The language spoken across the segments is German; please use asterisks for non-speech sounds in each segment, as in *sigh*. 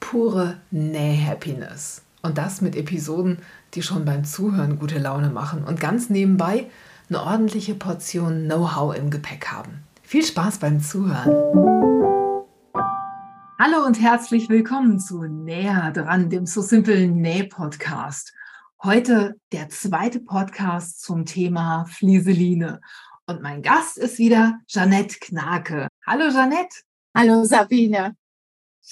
pure Näh-Happiness. Und das mit Episoden, die schon beim Zuhören gute Laune machen und ganz nebenbei eine ordentliche Portion Know-how im Gepäck haben. Viel Spaß beim Zuhören. Hallo und herzlich willkommen zu Näher dran, dem So Simple Näh-Podcast. Heute der zweite Podcast zum Thema Flieseline. Und mein Gast ist wieder Janette Knake. Hallo Janette. Hallo Sabine.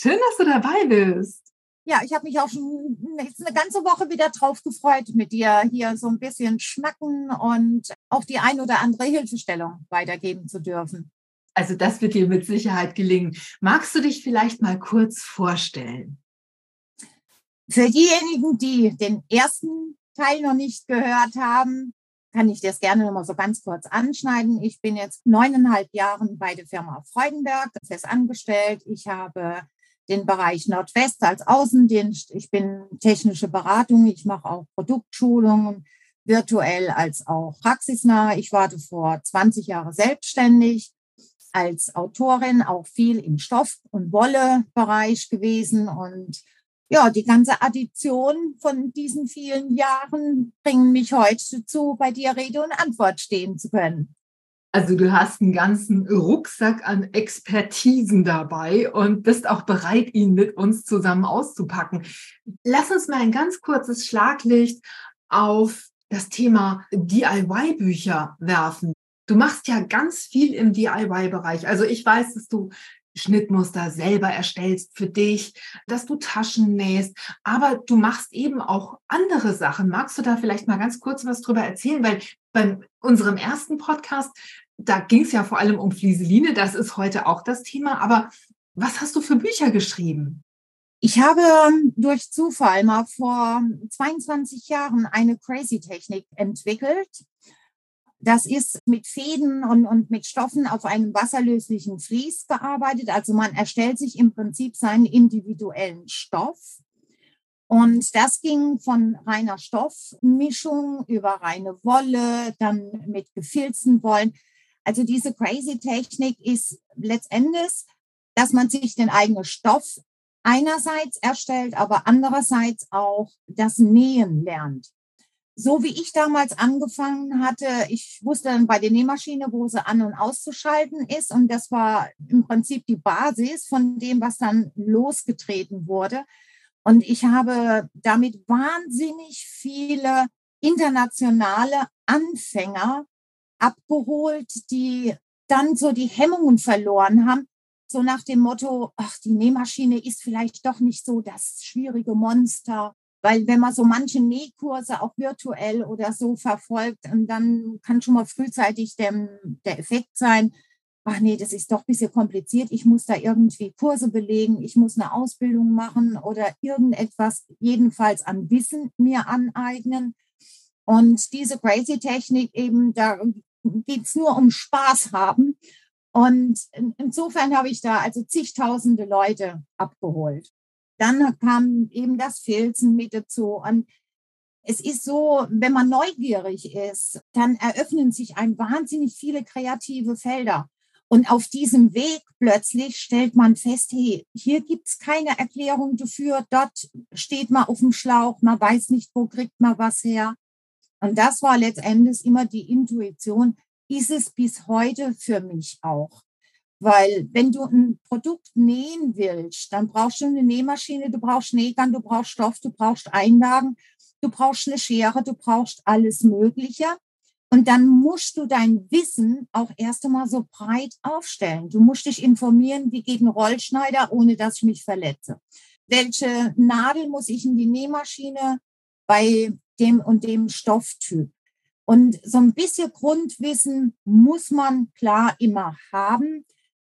Schön, dass du dabei bist. Ja, ich habe mich auch schon eine ganze Woche wieder drauf gefreut, mit dir hier so ein bisschen schnacken und auch die ein oder andere Hilfestellung weitergeben zu dürfen. Also das wird dir mit Sicherheit gelingen. Magst du dich vielleicht mal kurz vorstellen? Für diejenigen, die den ersten Teil noch nicht gehört haben, kann ich das gerne noch mal so ganz kurz anschneiden. Ich bin jetzt neuneinhalb Jahre bei der Firma Freudenberg fest angestellt. Ich habe den Bereich Nordwest als Außendienst. Ich bin technische Beratung. Ich mache auch Produktschulungen virtuell als auch praxisnah. Ich war vor 20 Jahren selbstständig als Autorin, auch viel im Stoff- und Wolle-Bereich gewesen. Und ja, die ganze Addition von diesen vielen Jahren bringen mich heute dazu, bei dir Rede und Antwort stehen zu können. Also du hast einen ganzen Rucksack an Expertisen dabei und bist auch bereit, ihn mit uns zusammen auszupacken. Lass uns mal ein ganz kurzes Schlaglicht auf das Thema DIY-Bücher werfen. Du machst ja ganz viel im DIY-Bereich. Also ich weiß, dass du Schnittmuster selber erstellst für dich, dass du Taschen nähst, aber du machst eben auch andere Sachen. Magst du da vielleicht mal ganz kurz was drüber erzählen? Weil bei unserem ersten Podcast, da ging es ja vor allem um Flieseline, das ist heute auch das Thema, aber was hast du für Bücher geschrieben? Ich habe durch Zufall mal vor 22 Jahren eine Crazy-Technik entwickelt. Das ist mit Fäden und, und mit Stoffen auf einem wasserlöslichen Vlies gearbeitet. Also man erstellt sich im Prinzip seinen individuellen Stoff. Und das ging von reiner Stoffmischung über reine Wolle, dann mit gefilzten Wollen. Also diese Crazy Technik ist letztendlich, dass man sich den eigenen Stoff einerseits erstellt, aber andererseits auch das Nähen lernt. So wie ich damals angefangen hatte, ich wusste dann bei der Nähmaschine, wo sie an- und auszuschalten ist. Und das war im Prinzip die Basis von dem, was dann losgetreten wurde. Und ich habe damit wahnsinnig viele internationale Anfänger abgeholt, die dann so die Hemmungen verloren haben, so nach dem Motto, ach, die Nähmaschine ist vielleicht doch nicht so das schwierige Monster. Weil wenn man so manche Nähkurse auch virtuell oder so verfolgt, dann kann schon mal frühzeitig der, der Effekt sein, ach nee, das ist doch ein bisschen kompliziert, ich muss da irgendwie Kurse belegen, ich muss eine Ausbildung machen oder irgendetwas jedenfalls an Wissen mir aneignen. Und diese Crazy-Technik eben, da geht es nur um Spaß haben. Und insofern habe ich da also zigtausende Leute abgeholt. Dann kam eben das Filzen mit dazu. Und es ist so, wenn man neugierig ist, dann eröffnen sich einem wahnsinnig viele kreative Felder. Und auf diesem Weg plötzlich stellt man fest, hey, hier gibt's keine Erklärung dafür, dort steht man auf dem Schlauch, man weiß nicht, wo kriegt man was her. Und das war letztendlich immer die Intuition, ist es bis heute für mich auch. Weil wenn du ein Produkt nähen willst, dann brauchst du eine Nähmaschine, du brauchst Nähgarn, du brauchst Stoff, du brauchst Einlagen, du brauchst eine Schere, du brauchst alles Mögliche. Und dann musst du dein Wissen auch erst einmal so breit aufstellen. Du musst dich informieren, wie geht ein Rollschneider, ohne dass ich mich verletze. Welche Nadel muss ich in die Nähmaschine bei dem und dem Stofftyp? Und so ein bisschen Grundwissen muss man klar immer haben.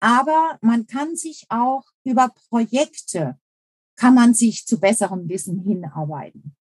Aber man kann sich auch über Projekte kann man sich zu besserem Wissen hinarbeiten.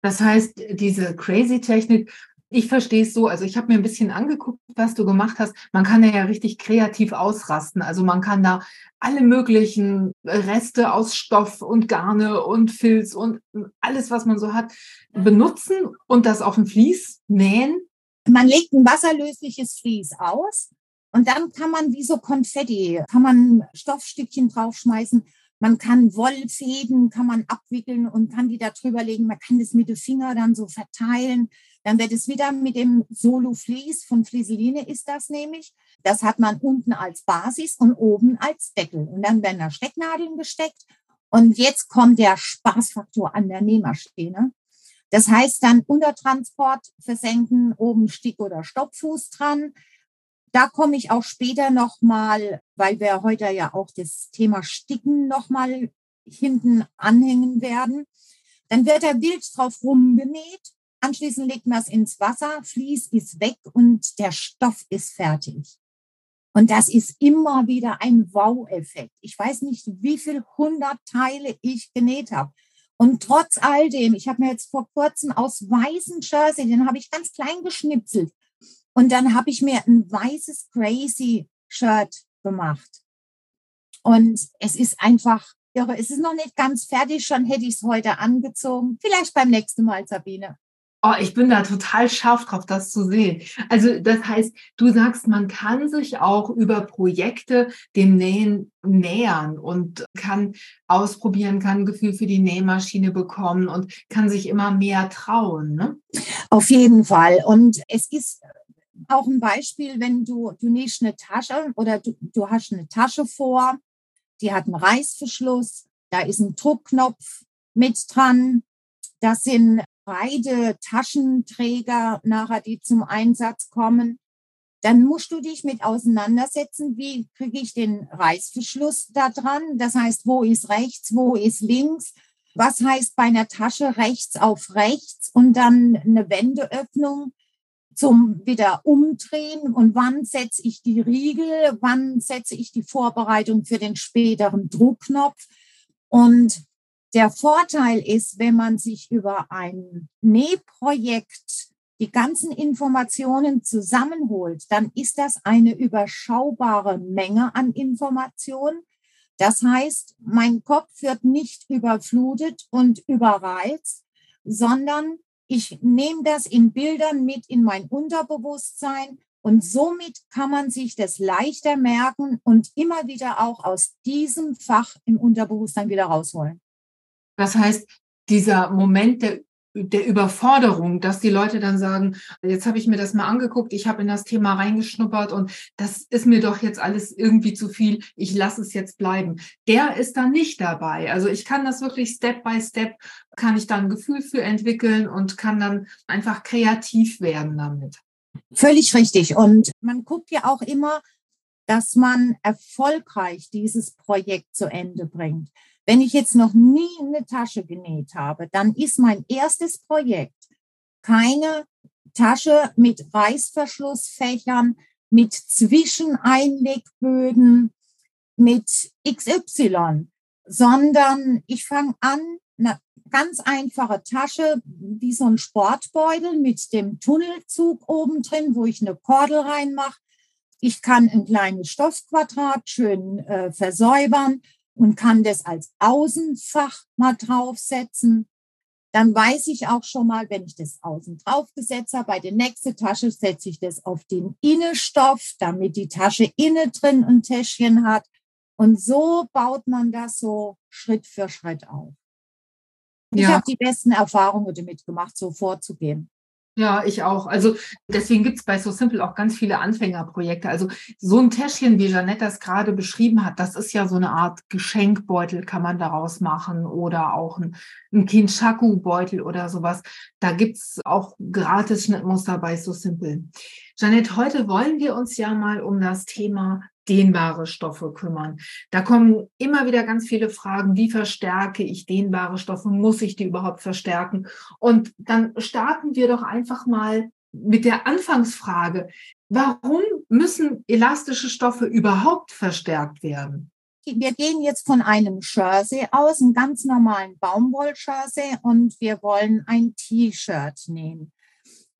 Das heißt, diese Crazy-Technik, ich verstehe es so, also ich habe mir ein bisschen angeguckt, was du gemacht hast. Man kann ja richtig kreativ ausrasten. Also man kann da alle möglichen Reste aus Stoff und Garne und Filz und alles, was man so hat, benutzen und das auf ein Vlies nähen. Man legt ein wasserlösliches Vlies aus und dann kann man wie so Konfetti, kann man Stoffstückchen draufschmeißen man kann Wollfäden, kann man abwickeln und kann die da drüber legen. Man kann das mit dem Finger dann so verteilen. Dann wird es wieder mit dem Solo Vlies, von Flieseline ist das nämlich. Das hat man unten als Basis und oben als Deckel. Und dann werden da Stecknadeln gesteckt. Und jetzt kommt der Spaßfaktor an der Nähmaschine. Das heißt dann Untertransport versenken, oben Stick- oder Stoppfuß dran. Da komme ich auch später nochmal, weil wir heute ja auch das Thema Sticken nochmal hinten anhängen werden. Dann wird der wild drauf rumgenäht. Anschließend legt man es ins Wasser, Fließ ist weg und der Stoff ist fertig. Und das ist immer wieder ein Wow-Effekt. Ich weiß nicht, wie viel hundert Teile ich genäht habe. Und trotz all dem, ich habe mir jetzt vor kurzem aus weißen Jersey, den habe ich ganz klein geschnipselt, und dann habe ich mir ein weißes Crazy Shirt gemacht. Und es ist einfach irre. Es ist noch nicht ganz fertig, schon hätte ich es heute angezogen. Vielleicht beim nächsten Mal, Sabine. Oh, ich bin da total scharf drauf, das zu sehen. Also das heißt, du sagst, man kann sich auch über Projekte dem Nähen nähern und kann ausprobieren, kann ein Gefühl für die Nähmaschine bekommen und kann sich immer mehr trauen. Ne? Auf jeden Fall. Und es ist auch ein Beispiel, wenn du, du nähst eine Tasche oder du, du hast eine Tasche vor, die hat einen Reißverschluss, da ist ein Druckknopf mit dran, das sind beide Taschenträger nachher, die zum Einsatz kommen. Dann musst du dich mit auseinandersetzen, wie kriege ich den Reißverschluss da dran? Das heißt, wo ist rechts, wo ist links? Was heißt bei einer Tasche rechts auf rechts und dann eine Wendeöffnung? Zum wieder umdrehen und wann setze ich die Riegel, wann setze ich die Vorbereitung für den späteren Druckknopf. Und der Vorteil ist, wenn man sich über ein Nähprojekt die ganzen Informationen zusammenholt, dann ist das eine überschaubare Menge an Informationen. Das heißt, mein Kopf wird nicht überflutet und überreizt, sondern ich nehme das in Bildern mit in mein Unterbewusstsein und somit kann man sich das leichter merken und immer wieder auch aus diesem Fach im Unterbewusstsein wieder rausholen. Das heißt, dieser Moment der der Überforderung, dass die Leute dann sagen, jetzt habe ich mir das mal angeguckt, ich habe in das Thema reingeschnuppert und das ist mir doch jetzt alles irgendwie zu viel, ich lasse es jetzt bleiben. Der ist dann nicht dabei. Also ich kann das wirklich Step by Step, kann ich dann ein Gefühl für entwickeln und kann dann einfach kreativ werden damit. Völlig richtig. Und man guckt ja auch immer, dass man erfolgreich dieses Projekt zu Ende bringt. Wenn ich jetzt noch nie eine Tasche genäht habe, dann ist mein erstes Projekt keine Tasche mit Reißverschlussfächern, mit Zwischeneinlegböden, mit XY, sondern ich fange an, eine ganz einfache Tasche, wie so ein Sportbeutel mit dem Tunnelzug oben drin, wo ich eine Kordel reinmache. Ich kann ein kleines Stoffquadrat schön äh, versäubern und kann das als Außenfach mal draufsetzen. Dann weiß ich auch schon mal, wenn ich das außen draufgesetzt habe, bei der nächsten Tasche setze ich das auf den Innenstoff, damit die Tasche innen drin ein Täschchen hat. Und so baut man das so Schritt für Schritt auf. Ich ja. habe die besten Erfahrungen damit gemacht, so vorzugehen. Ja, ich auch. Also deswegen gibt's bei So Simple auch ganz viele Anfängerprojekte. Also so ein Täschchen, wie Janette das gerade beschrieben hat, das ist ja so eine Art Geschenkbeutel, kann man daraus machen oder auch ein, ein Kinshaku-Beutel oder sowas. Da gibt's auch gratis Schnittmuster bei So Simple. Janette, heute wollen wir uns ja mal um das Thema dehnbare Stoffe kümmern. Da kommen immer wieder ganz viele Fragen, wie verstärke ich dehnbare Stoffe? Muss ich die überhaupt verstärken? Und dann starten wir doch einfach mal mit der Anfangsfrage. Warum müssen elastische Stoffe überhaupt verstärkt werden? wir gehen jetzt von einem Jersey aus, einem ganz normalen Baumwoll-Jersey und wir wollen ein T-Shirt nehmen.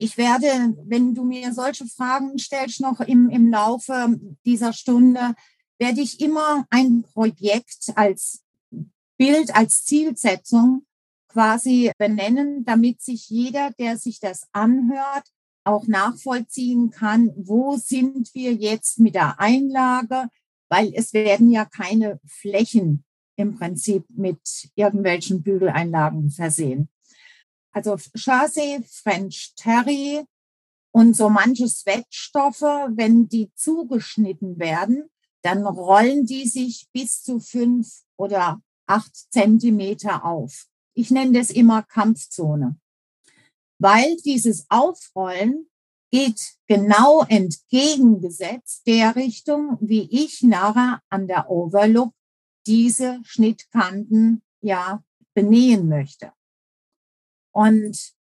Ich werde, wenn du mir solche Fragen stellst, noch im, im Laufe dieser Stunde, werde ich immer ein Projekt als Bild, als Zielsetzung quasi benennen, damit sich jeder, der sich das anhört, auch nachvollziehen kann, wo sind wir jetzt mit der Einlage, weil es werden ja keine Flächen im Prinzip mit irgendwelchen Bügeleinlagen versehen. Also Jersey, French Terry und so manche Sweatstoffe, wenn die zugeschnitten werden, dann rollen die sich bis zu fünf oder acht Zentimeter auf. Ich nenne das immer Kampfzone, weil dieses Aufrollen geht genau entgegengesetzt der Richtung, wie ich nachher an der Overlook diese Schnittkanten ja benähen möchte. Und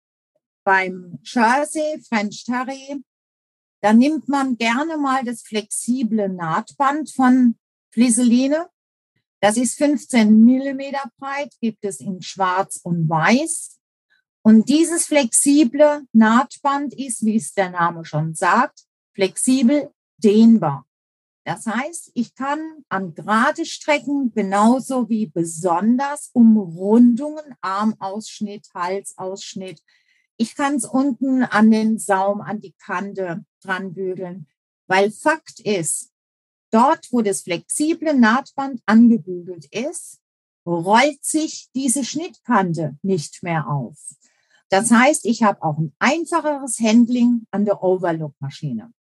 beim Jersey, French Terry, da nimmt man gerne mal das flexible Nahtband von Fliseline. Das ist 15 Millimeter breit, gibt es in schwarz und weiß. Und dieses flexible Nahtband ist, wie es der Name schon sagt, flexibel dehnbar. Das heißt, ich kann an gerade Strecken genauso wie besonders Umrundungen, Armausschnitt, Halsausschnitt. Ich kann es unten an den Saum, an die Kante dran bügeln, weil Fakt ist, dort, wo das flexible Nahtband angebügelt ist, rollt sich diese Schnittkante nicht mehr auf. Das heißt, ich habe auch ein einfacheres Handling an der Overlook-Maschine.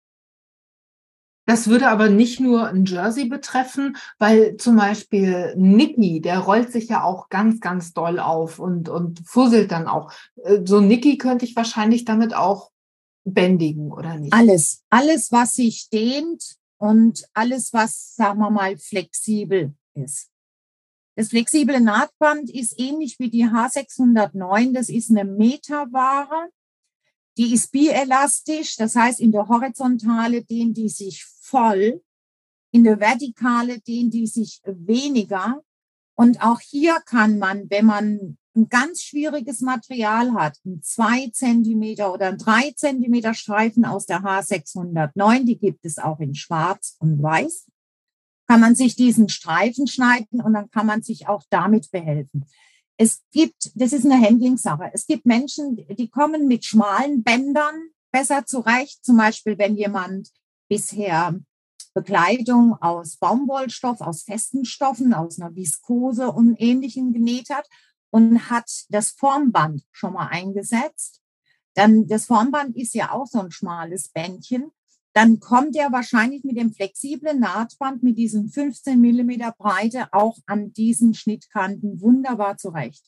Das würde aber nicht nur ein Jersey betreffen, weil zum Beispiel Nicky, der rollt sich ja auch ganz, ganz doll auf und, und fusselt dann auch. Äh, so Nicky könnte ich wahrscheinlich damit auch bändigen, oder nicht? Alles, alles, was sich dehnt und alles, was, sagen wir mal, flexibel ist. Das flexible Nahtband ist ähnlich wie die H609. Das ist eine Meterware. Die ist bielastisch, das heißt, in der Horizontale dehnt die sich voll, in der Vertikale dehnt die sich weniger. Und auch hier kann man, wenn man ein ganz schwieriges Material hat, ein zwei Zentimeter oder ein drei Zentimeter Streifen aus der H609, die gibt es auch in Schwarz und Weiß, kann man sich diesen Streifen schneiden und dann kann man sich auch damit behelfen. Es gibt, das ist eine Handlingssache. Es gibt Menschen, die kommen mit schmalen Bändern besser zurecht. Zum Beispiel, wenn jemand bisher Bekleidung aus Baumwollstoff, aus festen Stoffen, aus einer Viskose und ähnlichem genäht hat und hat das Formband schon mal eingesetzt. Dann das Formband ist ja auch so ein schmales Bändchen dann kommt er wahrscheinlich mit dem flexiblen Nahtband mit diesen 15 Millimeter Breite auch an diesen Schnittkanten wunderbar zurecht.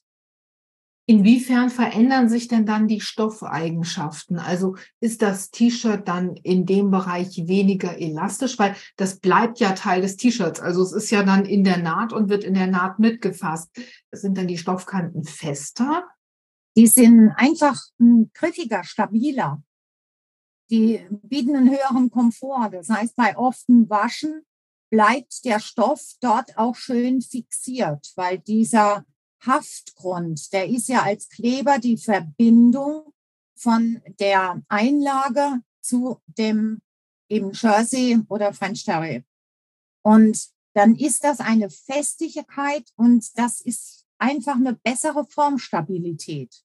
Inwiefern verändern sich denn dann die Stoffeigenschaften? Also ist das T-Shirt dann in dem Bereich weniger elastisch, weil das bleibt ja Teil des T-Shirts. Also es ist ja dann in der Naht und wird in der Naht mitgefasst. Sind dann die Stoffkanten fester? Die sind einfach hm, griffiger, stabiler die bieten einen höheren Komfort. Das heißt, bei often Waschen bleibt der Stoff dort auch schön fixiert, weil dieser Haftgrund, der ist ja als Kleber die Verbindung von der Einlage zu dem eben Jersey oder French Terry. Und dann ist das eine Festigkeit und das ist einfach eine bessere Formstabilität.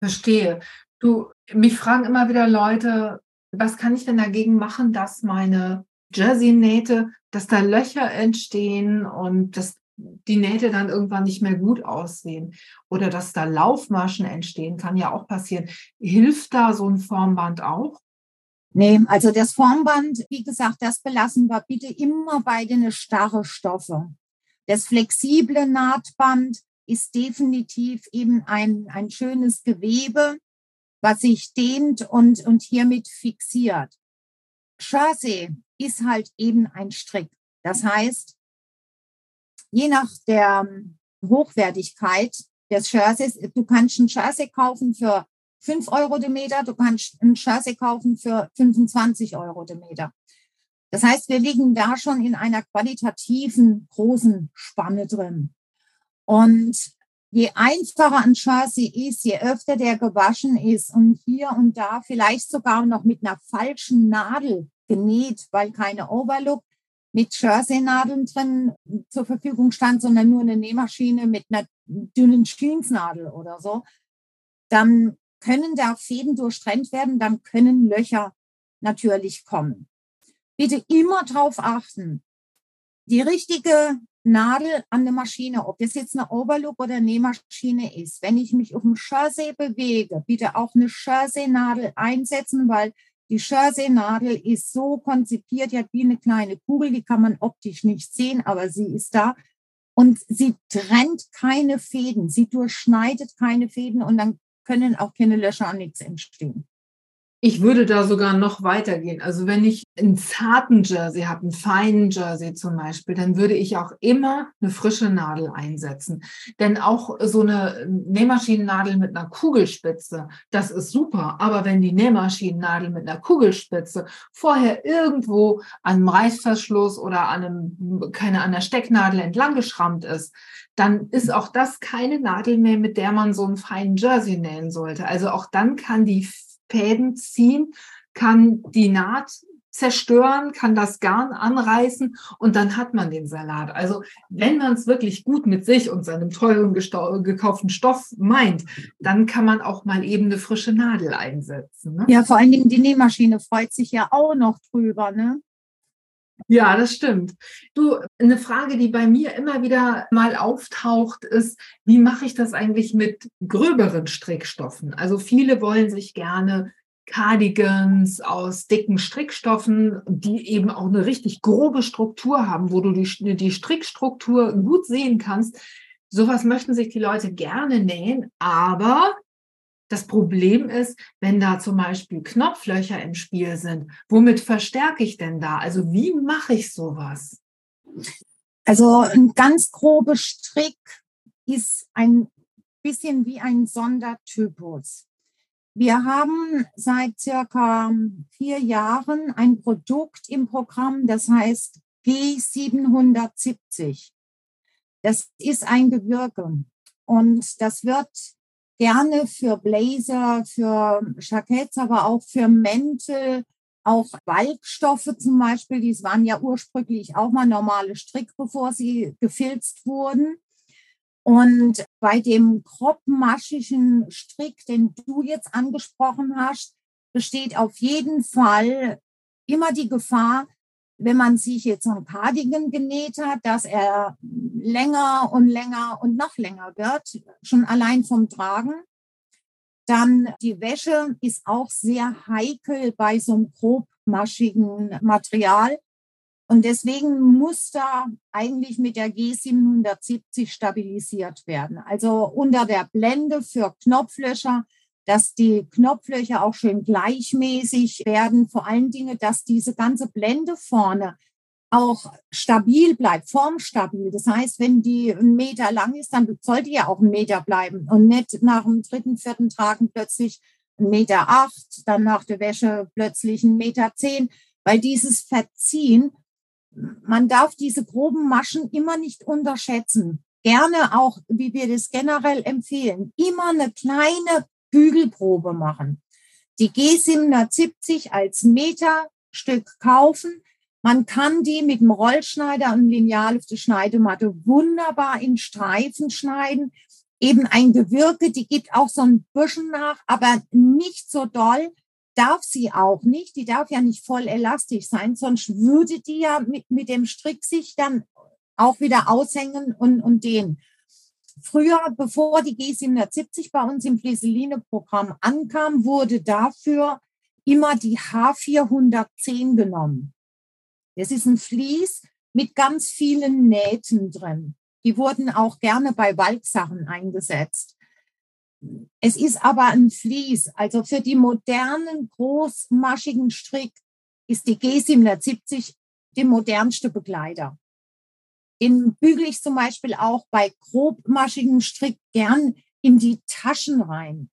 Verstehe. Du, mich fragen immer wieder Leute, was kann ich denn dagegen machen, dass meine Jersey-Nähte, dass da Löcher entstehen und dass die Nähte dann irgendwann nicht mehr gut aussehen oder dass da Laufmaschen entstehen, kann ja auch passieren. Hilft da so ein Formband auch? Nee, also das Formband, wie gesagt, das belassen wir bitte immer bei den starre Stoffe. Das flexible Nahtband ist definitiv eben ein, ein schönes Gewebe, was sich dehnt und, und hiermit fixiert. Chassis ist halt eben ein Strick. Das heißt, je nach der Hochwertigkeit des Chassis, du kannst ein Chassis kaufen für 5 Euro den Meter, du kannst ein Chassis kaufen für 25 Euro den Meter. Das heißt, wir liegen da schon in einer qualitativen großen Spanne drin. Und je einfacher ein Chassis ist, je öfter der gewaschen ist und hier und da vielleicht sogar noch mit einer falschen Nadel genäht, weil keine Overlook mit Jersey-Nadeln drin zur Verfügung stand, sondern nur eine Nähmaschine mit einer dünnen Jeansnadel oder so, dann können da Fäden durchtrennt werden, dann können Löcher natürlich kommen. Bitte immer darauf achten, die richtige Nadel an der Maschine, ob das jetzt eine Overlook oder Nähmaschine ist. Wenn ich mich auf dem Jersey bewege, bitte auch eine Jersey-Nadel einsetzen, weil die Jersey-Nadel ist so konzipiert, die hat wie eine kleine Kugel, die kann man optisch nicht sehen, aber sie ist da. Und sie trennt keine Fäden, sie durchschneidet keine Fäden und dann können auch keine Löcher und nichts entstehen. Ich würde da sogar noch weitergehen. Also wenn ich einen zarten Jersey habe, einen feinen Jersey zum Beispiel, dann würde ich auch immer eine frische Nadel einsetzen. Denn auch so eine Nähmaschinennadel mit einer Kugelspitze, das ist super. Aber wenn die Nähmaschinennadel mit einer Kugelspitze vorher irgendwo an einem Reißverschluss oder an einem, keine, an der Stecknadel entlang geschrammt ist, dann ist auch das keine Nadel mehr, mit der man so einen feinen Jersey nähen sollte. Also auch dann kann die Fäden ziehen, kann die Naht zerstören, kann das Garn anreißen und dann hat man den Salat. Also wenn man es wirklich gut mit sich und seinem teuren gekauften Stoff meint, dann kann man auch mal eben eine frische Nadel einsetzen. Ne? Ja, vor allen Dingen die Nähmaschine freut sich ja auch noch drüber, ne? Ja, das stimmt. Du, eine Frage, die bei mir immer wieder mal auftaucht, ist, wie mache ich das eigentlich mit gröberen Strickstoffen? Also viele wollen sich gerne Cardigans aus dicken Strickstoffen, die eben auch eine richtig grobe Struktur haben, wo du die, die Strickstruktur gut sehen kannst. Sowas möchten sich die Leute gerne nähen, aber das Problem ist, wenn da zum Beispiel Knopflöcher im Spiel sind, womit verstärke ich denn da? Also wie mache ich sowas? Also ein ganz grober Strick ist ein bisschen wie ein Sondertypus. Wir haben seit circa vier Jahren ein Produkt im Programm, das heißt G770. Das ist ein Gewürge und das wird gerne für Blazer, für Jacketts, aber auch für Mäntel, auch Walkstoffe zum Beispiel. Die waren ja ursprünglich auch mal normale Strick, bevor sie gefilzt wurden. Und bei dem kroppenmaschigen Strick, den du jetzt angesprochen hast, besteht auf jeden Fall immer die Gefahr, wenn man sich jetzt so ein Cardigan genäht hat, dass er länger und länger und noch länger wird, schon allein vom Tragen. Dann die Wäsche ist auch sehr heikel bei so einem grobmaschigen Material. Und deswegen muss da eigentlich mit der G770 stabilisiert werden. Also unter der Blende für Knopflöcher dass die Knopflöcher auch schön gleichmäßig werden. Vor allen Dingen, dass diese ganze Blende vorne auch stabil bleibt, formstabil. Das heißt, wenn die einen Meter lang ist, dann soll die ja auch einen Meter bleiben und nicht nach dem dritten, vierten Tragen plötzlich einen Meter acht, dann nach der Wäsche plötzlich einen Meter zehn, weil dieses Verziehen, man darf diese groben Maschen immer nicht unterschätzen. Gerne auch, wie wir das generell empfehlen, immer eine kleine Bügelprobe machen. Die G770 als Meterstück kaufen. Man kann die mit dem Rollschneider und Lineal auf der Schneidematte wunderbar in Streifen schneiden. Eben ein Gewürke, die gibt auch so ein bisschen nach, aber nicht so doll, darf sie auch nicht. Die darf ja nicht voll elastisch sein, sonst würde die ja mit, mit dem Strick sich dann auch wieder aushängen und, und dehnen. Früher, bevor die G770 bei uns im Fleseline-Programm ankam, wurde dafür immer die H410 genommen. Das ist ein Vlies mit ganz vielen Nähten drin. Die wurden auch gerne bei Walksachen eingesetzt. Es ist aber ein Vlies. Also für die modernen, großmaschigen Strick ist die G770 der modernste Begleiter. Den bügel ich zum Beispiel auch bei grobmaschigen Strick gern in die Taschen rein,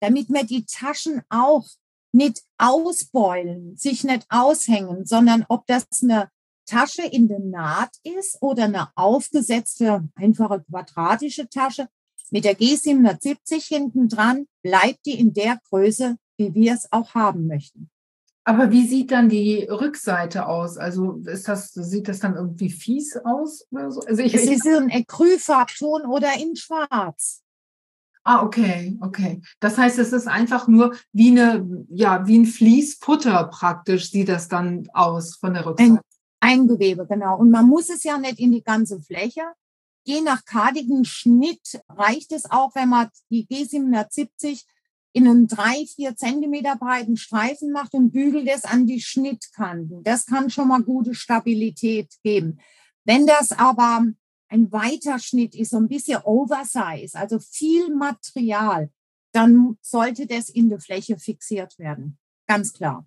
damit mir die Taschen auch nicht ausbeulen, sich nicht aushängen, sondern ob das eine Tasche in der Naht ist oder eine aufgesetzte, einfache quadratische Tasche mit der G770 hinten dran, bleibt die in der Größe, wie wir es auch haben möchten. Aber wie sieht dann die Rückseite aus? Also ist das, sieht das dann irgendwie fies aus oder so? Also ich, es ist ein Acrylfarbton oder in Schwarz. Ah, okay, okay. Das heißt, es ist einfach nur wie eine, ja, wie ein Fließfutter praktisch sieht das dann aus von der Rückseite. Ein, ein Gewebe, genau. Und man muss es ja nicht in die ganze Fläche. Je nach kardigen Schnitt reicht es auch, wenn man die G770 in einen drei, vier Zentimeter breiten Streifen macht und bügelt es an die Schnittkanten. Das kann schon mal gute Stabilität geben. Wenn das aber ein weiter Schnitt ist, so ein bisschen Oversize, also viel Material, dann sollte das in der Fläche fixiert werden. Ganz klar.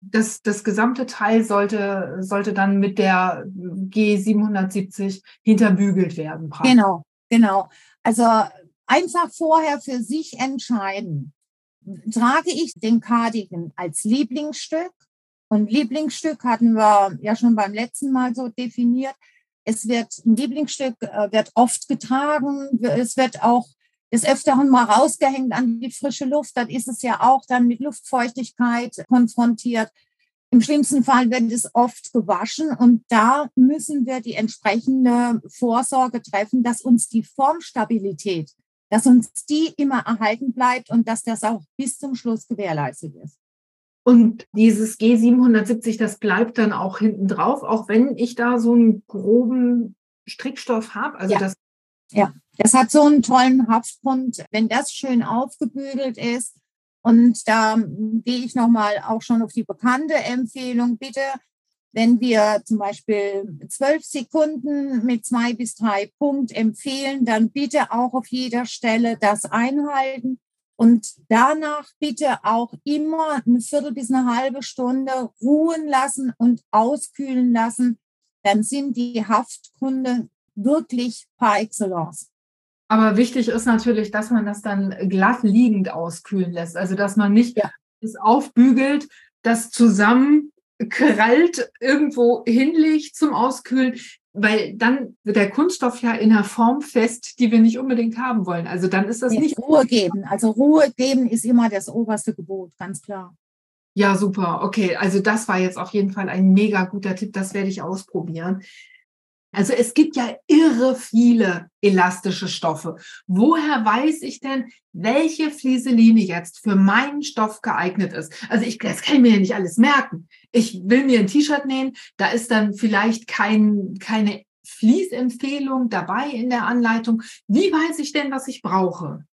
Das, das gesamte Teil sollte, sollte dann mit der G770 hinterbügelt werden. Praktisch. Genau, genau. Also einfach vorher für sich entscheiden. Trage ich den Cardigan als Lieblingsstück? Und Lieblingsstück hatten wir ja schon beim letzten Mal so definiert. Es wird, ein Lieblingsstück äh, wird oft getragen. Es wird auch des Öfteren mal rausgehängt an die frische Luft. Dann ist es ja auch dann mit Luftfeuchtigkeit konfrontiert. Im schlimmsten Fall wird es oft gewaschen und da müssen wir die entsprechende Vorsorge treffen, dass uns die Formstabilität dass uns die immer erhalten bleibt und dass das auch bis zum Schluss gewährleistet ist. Und dieses G770, das bleibt dann auch hinten drauf, auch wenn ich da so einen groben Strickstoff habe. Also ja. das ja, das hat so einen tollen Haftgrund. Wenn das schön aufgebügelt ist, und da gehe ich nochmal auch schon auf die bekannte Empfehlung, bitte wenn wir zum Beispiel zwölf Sekunden mit zwei bis drei Punkt empfehlen, dann bitte auch auf jeder Stelle das einhalten und danach bitte auch immer eine Viertel bis eine halbe Stunde ruhen lassen und auskühlen lassen. Dann sind die Haftgründe wirklich par excellence. Aber wichtig ist natürlich, dass man das dann glatt liegend auskühlen lässt. Also, dass man nicht ja. es aufbügelt, das zusammen krallt irgendwo hinlegt zum Auskühlen, weil dann wird der Kunststoff ja in einer Form fest, die wir nicht unbedingt haben wollen. Also dann ist das ja, nicht. Ruhe geben. Also Ruhe geben ist immer das oberste Gebot, ganz klar. Ja, super. Okay, also das war jetzt auf jeden Fall ein mega guter Tipp. Das werde ich ausprobieren. Also es gibt ja irre viele elastische Stoffe. Woher weiß ich denn, welche Flieseline jetzt für meinen Stoff geeignet ist? Also ich, das kann ich mir ja nicht alles merken. Ich will mir ein T-Shirt nähen, da ist dann vielleicht kein, keine Fließempfehlung dabei in der Anleitung. Wie weiß ich denn, was ich brauche?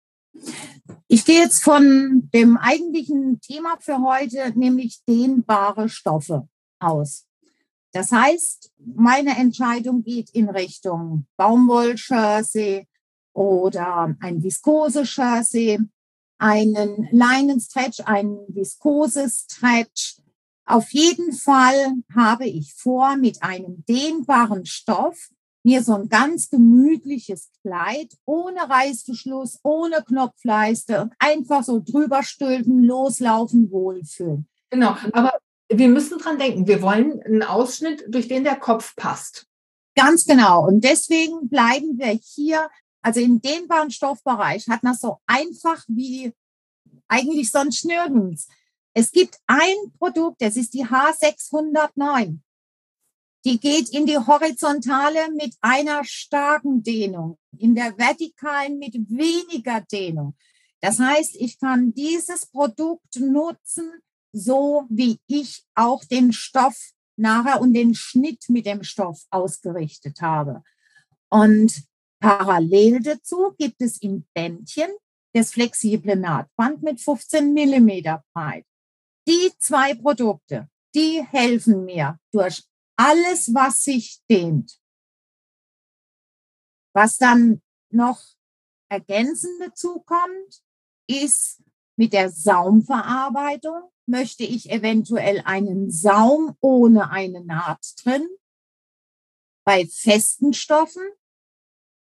Ich gehe jetzt von dem eigentlichen Thema für heute, nämlich dehnbare Stoffe aus. Das heißt, meine Entscheidung geht in Richtung Baumwolljersey oder ein Viskose-Jersey, einen Leinenstretch, einen Viskose-Stretch. Auf jeden Fall habe ich vor, mit einem dehnbaren Stoff mir so ein ganz gemütliches Kleid ohne Reißverschluss, ohne Knopfleiste und einfach so drüber stülpen, loslaufen, wohlfühlen. Genau, aber wir müssen dran denken, wir wollen einen Ausschnitt, durch den der Kopf passt. Ganz genau. Und deswegen bleiben wir hier, also in dem Bahnstoffbereich hat man so einfach wie eigentlich sonst nirgends. Es gibt ein Produkt, das ist die H609. Die geht in die horizontale mit einer starken Dehnung, in der vertikalen mit weniger Dehnung. Das heißt, ich kann dieses Produkt nutzen, so wie ich auch den Stoff nachher und den Schnitt mit dem Stoff ausgerichtet habe. Und parallel dazu gibt es im Bändchen das flexible Nahtband mit 15 Millimeter breit. Die zwei Produkte, die helfen mir durch alles, was sich dehnt. Was dann noch ergänzend dazu kommt, ist mit der Saumverarbeitung möchte ich eventuell einen Saum ohne eine Naht drin. Bei festen Stoffen,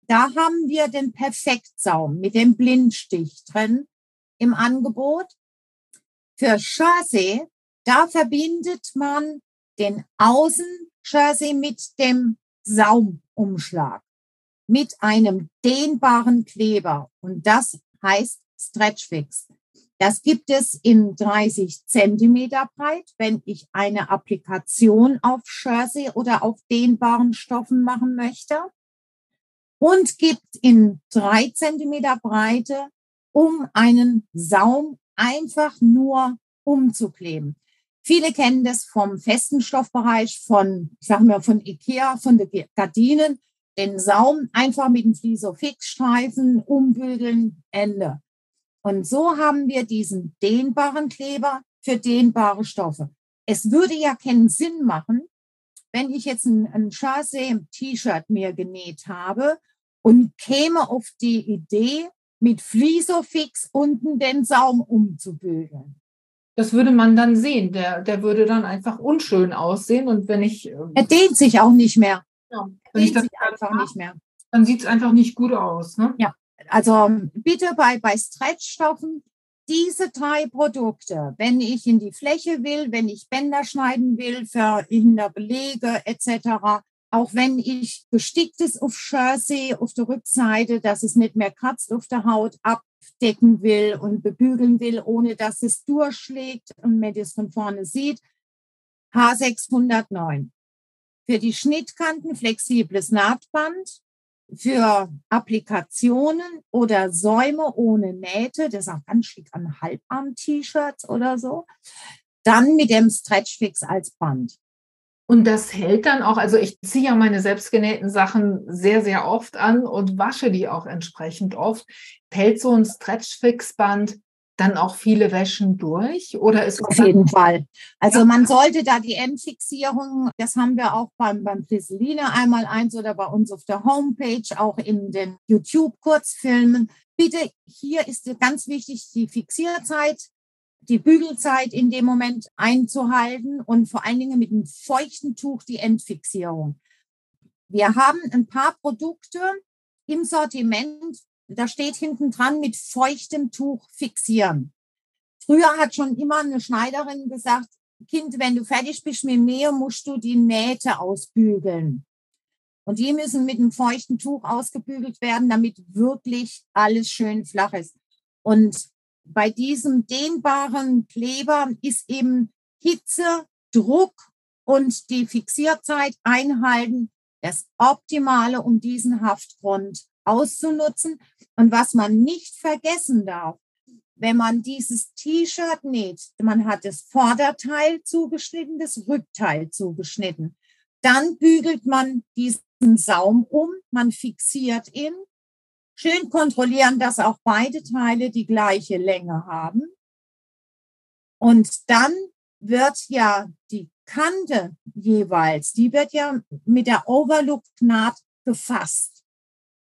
da haben wir den Perfektsaum mit dem Blindstich drin im Angebot. Für Jersey, da verbindet man den Außen-Jersey mit dem Saumumschlag, mit einem dehnbaren Kleber. Und das heißt Stretch Fix. Das gibt es in 30 Zentimeter breit, wenn ich eine Applikation auf Jersey oder auf dehnbaren Stoffen machen möchte. Und gibt in drei Zentimeter Breite, um einen Saum einfach nur umzukleben. Viele kennen das vom festen Stoffbereich, von, ich sage mal, von Ikea, von den Gardinen. Den Saum einfach mit dem Fliesofix-Streifen umbügeln, Ende. Und so haben wir diesen dehnbaren Kleber für dehnbare Stoffe. Es würde ja keinen Sinn machen, wenn ich jetzt ein, ein Jersey-T-Shirt mir genäht habe und käme auf die Idee, mit Fliesofix unten den Saum umzubügeln. Das würde man dann sehen. Der, der würde dann einfach unschön aussehen. Und wenn ich. Ähm, er dehnt sich auch nicht mehr. Ja, wenn ich das einfach mache, nicht mehr. Dann sieht es einfach nicht gut aus. Ne? Ja, also bitte bei, bei Stretchstoffen diese drei Produkte, wenn ich in die Fläche will, wenn ich Bänder schneiden will für Belege etc., auch wenn ich gesticktes auf Jersey auf der Rückseite, dass es nicht mehr kratzt auf der Haut, abdecken will und bebügeln will, ohne dass es durchschlägt und man das von vorne sieht, H609. Für die Schnittkanten flexibles Nahtband, für Applikationen oder Säume ohne Nähte, das ist auch ganz schick an Halbarm-T-Shirts oder so, dann mit dem Stretchfix als Band. Und das hält dann auch, also ich ziehe ja meine selbstgenähten Sachen sehr, sehr oft an und wasche die auch entsprechend oft. Hält so ein Stretchfix-Band dann auch viele Wäschen durch? Oder ist Auf jeden Fall. Also man sollte da die Endfixierung, das haben wir auch beim, beim Friseline einmal eins oder bei uns auf der Homepage, auch in den YouTube-Kurzfilmen. Bitte, hier ist ganz wichtig die Fixierzeit, die Bügelzeit in dem Moment einzuhalten und vor allen Dingen mit einem feuchten Tuch die Endfixierung. Wir haben ein paar Produkte im Sortiment, da steht hinten dran mit feuchtem Tuch fixieren. Früher hat schon immer eine Schneiderin gesagt, Kind, wenn du fertig bist mit mir, musst du die Nähte ausbügeln. Und die müssen mit einem feuchten Tuch ausgebügelt werden, damit wirklich alles schön flach ist. Und bei diesem dehnbaren Kleber ist eben Hitze, Druck und die Fixierzeit einhalten das Optimale, um diesen Haftgrund auszunutzen. Und was man nicht vergessen darf, wenn man dieses T-Shirt näht, man hat das Vorderteil zugeschnitten, das Rückteil zugeschnitten. Dann bügelt man diesen Saum um, man fixiert ihn, schön kontrollieren, dass auch beide Teile die gleiche Länge haben. Und dann wird ja die Kante jeweils, die wird ja mit der Overlook-Naht gefasst.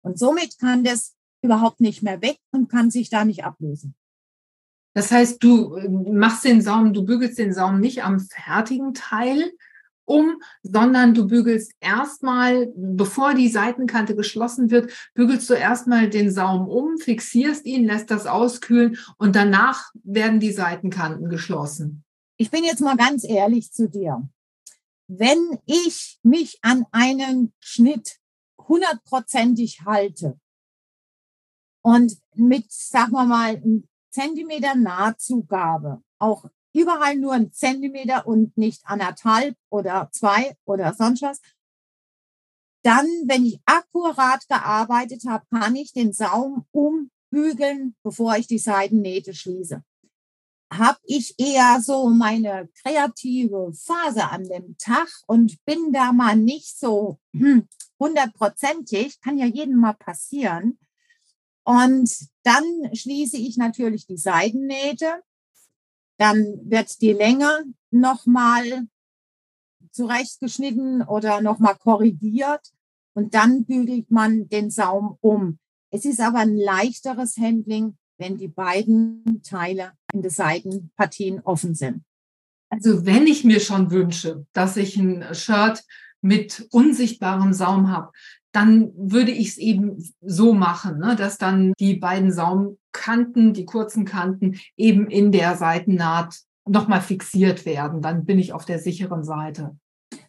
Und somit kann das überhaupt nicht mehr weg und kann sich da nicht ablösen. Das heißt, du äh, machst den Saum, du bügelst den Saum nicht am fertigen Teil um, sondern du bügelst erstmal, bevor die Seitenkante geschlossen wird, bügelst du erstmal den Saum um, fixierst ihn, lässt das auskühlen und danach werden die Seitenkanten geschlossen. Ich bin jetzt mal ganz ehrlich zu dir. Wenn ich mich an einen Schnitt hundertprozentig halte. Und mit, sagen wir mal, einem Zentimeter Nahtzugabe, auch überall nur ein Zentimeter und nicht anderthalb oder zwei oder sonst was, dann, wenn ich akkurat gearbeitet habe, kann ich den Saum umbügeln, bevor ich die Seitennähte schließe habe ich eher so meine kreative Phase an dem Tag und bin da mal nicht so hm, hundertprozentig, kann ja jedem mal passieren. Und dann schließe ich natürlich die Seidennähte. Dann wird die Länge nochmal zurechtgeschnitten oder nochmal korrigiert. Und dann bügelt man den Saum um. Es ist aber ein leichteres Handling, wenn die beiden Teile in den Seitenpartien offen sind. Also wenn ich mir schon wünsche, dass ich ein Shirt mit unsichtbarem Saum habe, dann würde ich es eben so machen, ne, dass dann die beiden Saumkanten, die kurzen Kanten eben in der Seitennaht nochmal fixiert werden. Dann bin ich auf der sicheren Seite.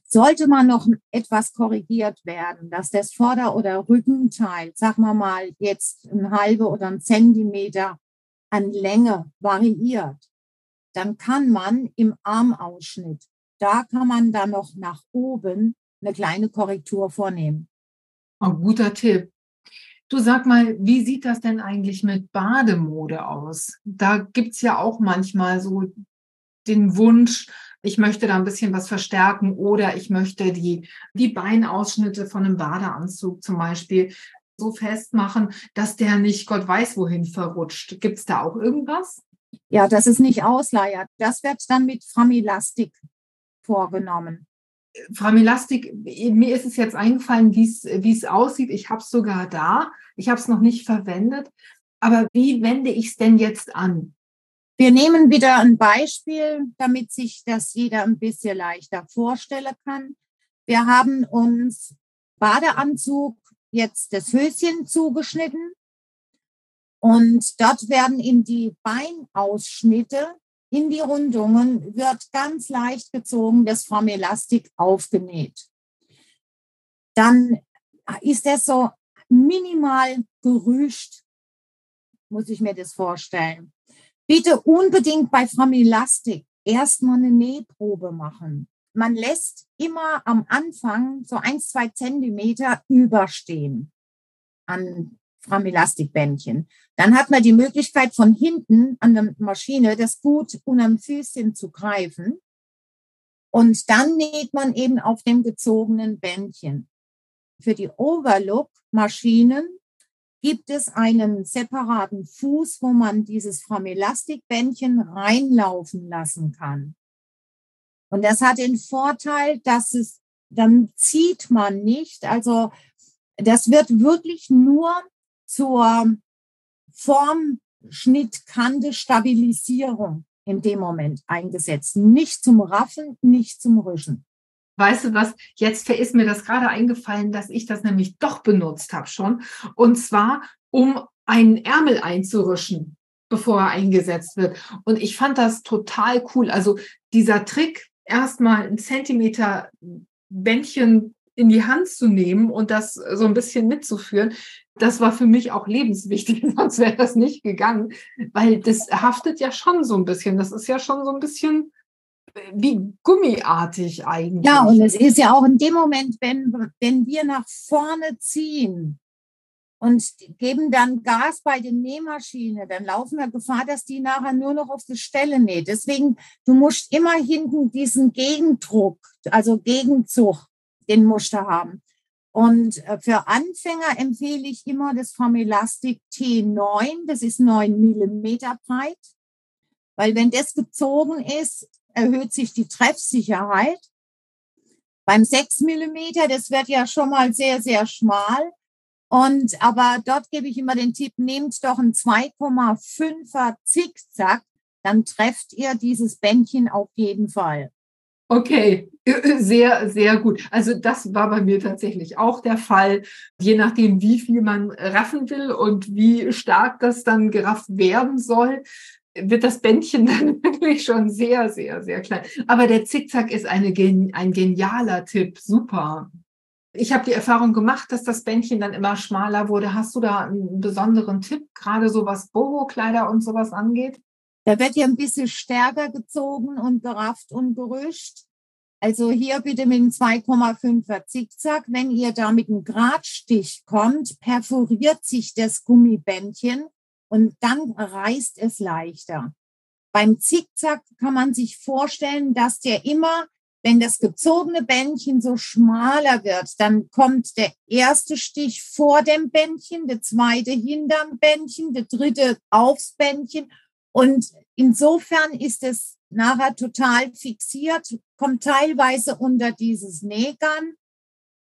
Sollte man noch etwas korrigiert werden, dass das Vorder- oder Rückenteil, sagen wir mal, jetzt ein halbe oder ein Zentimeter an Länge variiert, dann kann man im Armausschnitt, da kann man dann noch nach oben eine kleine Korrektur vornehmen. Oh, guter Tipp. Du sag mal, wie sieht das denn eigentlich mit Bademode aus? Da gibt es ja auch manchmal so den Wunsch, ich möchte da ein bisschen was verstärken oder ich möchte die, die Beinausschnitte von einem Badeanzug zum Beispiel so festmachen, dass der nicht Gott weiß wohin verrutscht. Gibt es da auch irgendwas? Ja, das ist nicht ausleiert. Das wird dann mit Framilastik vorgenommen. Framilastik, mir ist es jetzt eingefallen, wie es aussieht. Ich habe es sogar da. Ich habe es noch nicht verwendet. Aber wie wende ich es denn jetzt an? Wir nehmen wieder ein Beispiel, damit sich das jeder ein bisschen leichter vorstellen kann. Wir haben uns Badeanzug jetzt das Höschen zugeschnitten und dort werden in die Beinausschnitte, in die Rundungen, wird ganz leicht gezogen, das vom Elastik aufgenäht. Dann ist das so minimal gerüscht, muss ich mir das vorstellen. Bitte unbedingt bei Framilastik erstmal eine Nähprobe machen. Man lässt immer am Anfang so ein, zwei Zentimeter überstehen an Framilastikbändchen. Dann hat man die Möglichkeit von hinten an der Maschine das gut unterm Füßchen zu greifen. Und dann näht man eben auf dem gezogenen Bändchen. Für die Overlook-Maschinen gibt es einen separaten Fuß, wo man dieses vom Elastikbändchen reinlaufen lassen kann. Und das hat den Vorteil, dass es, dann zieht man nicht. Also das wird wirklich nur zur Formschnittkante Stabilisierung in dem Moment eingesetzt. Nicht zum Raffen, nicht zum Rüschen. Weißt du was? Jetzt ist mir das gerade eingefallen, dass ich das nämlich doch benutzt habe schon. Und zwar, um einen Ärmel einzurischen, bevor er eingesetzt wird. Und ich fand das total cool. Also dieser Trick, erstmal einen Zentimeter Bändchen in die Hand zu nehmen und das so ein bisschen mitzuführen, das war für mich auch lebenswichtig, *laughs* sonst wäre das nicht gegangen, weil das haftet ja schon so ein bisschen. Das ist ja schon so ein bisschen wie gummiartig eigentlich. Ja, und es ist ja auch in dem Moment, wenn, wenn wir nach vorne ziehen und geben dann Gas bei der Nähmaschine, dann laufen wir Gefahr, dass die nachher nur noch auf die Stelle näht. Deswegen, du musst immer hinten diesen Gegendruck, also Gegenzug, den musst du haben. Und äh, für Anfänger empfehle ich immer das Formelastic T9, das ist neun Millimeter breit. Weil wenn das gezogen ist, erhöht sich die Treffsicherheit. Beim 6 Millimeter, das wird ja schon mal sehr, sehr schmal. Und aber dort gebe ich immer den Tipp, nehmt doch ein 2,5er Zickzack, dann trefft ihr dieses Bändchen auf jeden Fall. Okay, *laughs* sehr, sehr gut. Also das war bei mir tatsächlich auch der Fall. Je nachdem, wie viel man raffen will und wie stark das dann gerafft werden soll, wird das Bändchen *laughs* dann wirklich schon sehr, sehr, sehr klein. Aber der Zickzack ist eine, ein genialer Tipp. Super. Ich habe die Erfahrung gemacht, dass das Bändchen dann immer schmaler wurde. Hast du da einen besonderen Tipp, gerade so was Boho-Kleider und sowas angeht? Da wird ja ein bisschen stärker gezogen und gerafft und gerüscht. Also hier bitte mit einem 2,5er Zickzack. Wenn ihr da mit einem Gradstich kommt, perforiert sich das Gummibändchen und dann reißt es leichter. Beim Zickzack kann man sich vorstellen, dass der immer, wenn das gezogene Bändchen so schmaler wird, dann kommt der erste Stich vor dem Bändchen, der zweite hinterm Bändchen, der dritte aufs Bändchen. Und insofern ist es nachher total fixiert, kommt teilweise unter dieses Nähgarn.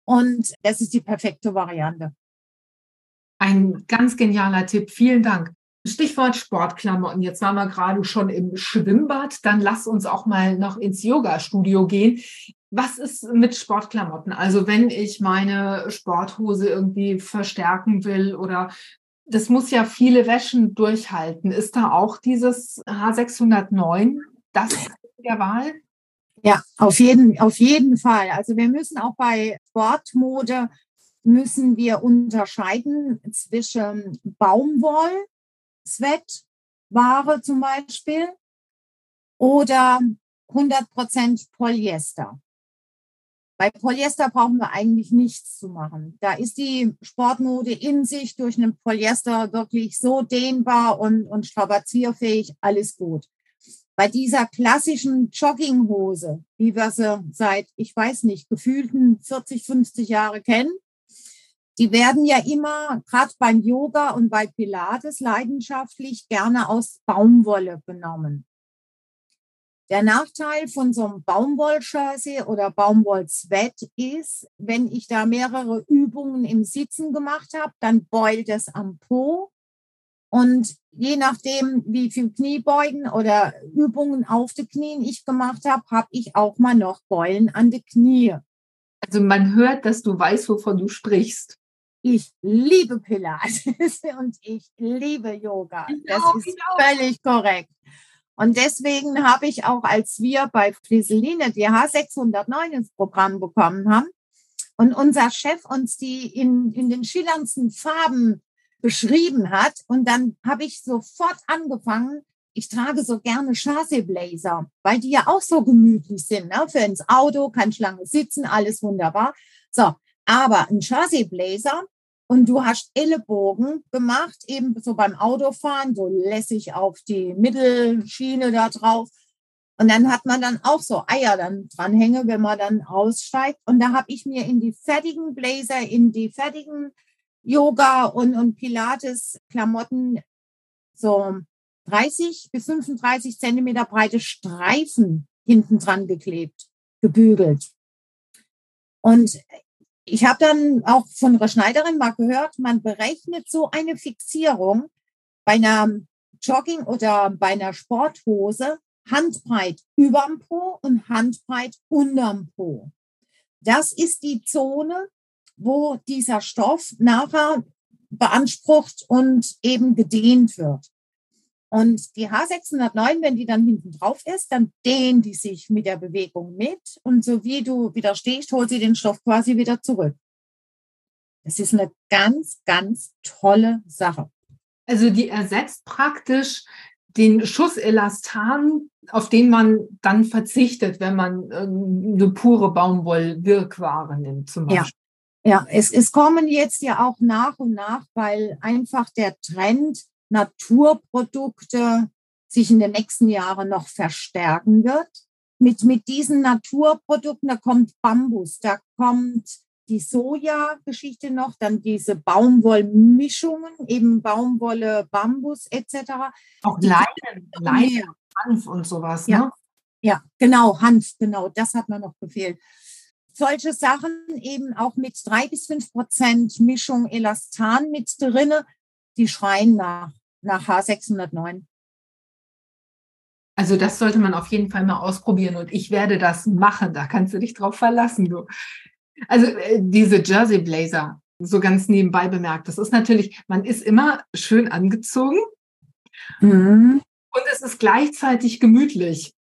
Und das ist die perfekte Variante. Ein ganz genialer Tipp. Vielen Dank. Stichwort Sportklamotten. Jetzt waren wir gerade schon im Schwimmbad. Dann lass uns auch mal noch ins Yoga-Studio gehen. Was ist mit Sportklamotten? Also wenn ich meine Sporthose irgendwie verstärken will oder das muss ja viele Wäschen durchhalten. Ist da auch dieses H609 das der Wahl? Ja, auf jeden, auf jeden Fall. Also wir müssen auch bei Sportmode müssen wir unterscheiden zwischen Baumwoll, Sweatware zum Beispiel oder 100% Polyester. Bei Polyester brauchen wir eigentlich nichts zu machen. Da ist die Sportmode in sich durch einen Polyester wirklich so dehnbar und, und strapazierfähig, alles gut. Bei dieser klassischen Jogginghose, wie wir sie seit, ich weiß nicht, gefühlten 40, 50 Jahre kennen, die werden ja immer, gerade beim Yoga und bei Pilates, leidenschaftlich gerne aus Baumwolle genommen. Der Nachteil von so einem Baumwolljersey oder Baumwollsweat ist, wenn ich da mehrere Übungen im Sitzen gemacht habe, dann beult es am Po. Und je nachdem, wie viel Kniebeugen oder Übungen auf den Knien ich gemacht habe, habe ich auch mal noch Beulen an den Knie. Also man hört, dass du weißt, wovon du sprichst. Ich liebe Pilates *laughs* und ich liebe Yoga. Das ist genau. völlig korrekt. Und deswegen habe ich auch, als wir bei Friseline die H609 ins Programm bekommen haben und unser Chef uns die in, in den schillerndsten Farben beschrieben hat, und dann habe ich sofort angefangen, ich trage so gerne Chassé-Blazer, weil die ja auch so gemütlich sind, ne? für ins Auto, kann ich lange sitzen, alles wunderbar. So, aber ein Chassé-Blazer und du hast Ellenbogen gemacht, eben so beim Autofahren, so lässig auf die Mittelschiene da drauf. Und dann hat man dann auch so Eier dann dranhänge, wenn man dann aussteigt. Und da habe ich mir in die fertigen Blazer, in die fertigen Yoga und, und Pilates-Klamotten so 30 bis 35 Zentimeter breite Streifen hinten dran geklebt, gebügelt. Und ich habe dann auch von einer Schneiderin mal gehört, man berechnet so eine Fixierung bei einer Jogging oder bei einer Sporthose handbreit überm Po und handbreit unterm Po. Das ist die Zone, wo dieser Stoff nachher beansprucht und eben gedehnt wird. Und die H609, wenn die dann hinten drauf ist, dann dehnt die sich mit der Bewegung mit. Und so wie du wieder stehst, holt sie den Stoff quasi wieder zurück. Das ist eine ganz, ganz tolle Sache. Also die ersetzt praktisch den Schusselastan, auf den man dann verzichtet, wenn man ähm, eine pure Baumwollwirkware nimmt zum Beispiel. Ja, ja es, es kommen jetzt ja auch nach und nach, weil einfach der Trend Naturprodukte sich in den nächsten Jahren noch verstärken wird. Mit, mit diesen Naturprodukten, da kommt Bambus, da kommt die Soja-Geschichte noch, dann diese Baumwollmischungen, eben Baumwolle, Bambus etc. Auch Leinen, Leinen, Hanf und sowas. Ja, ne? ja, genau, Hanf, genau, das hat man noch gefehlt. Solche Sachen eben auch mit drei bis fünf Prozent Mischung Elastan mit drinne, die schreien nach nach H609. Also das sollte man auf jeden Fall mal ausprobieren und ich werde das machen. Da kannst du dich drauf verlassen, du. Also äh, diese Jersey Blazer, so ganz nebenbei bemerkt, das ist natürlich, man ist immer schön angezogen mhm. und es ist gleichzeitig gemütlich.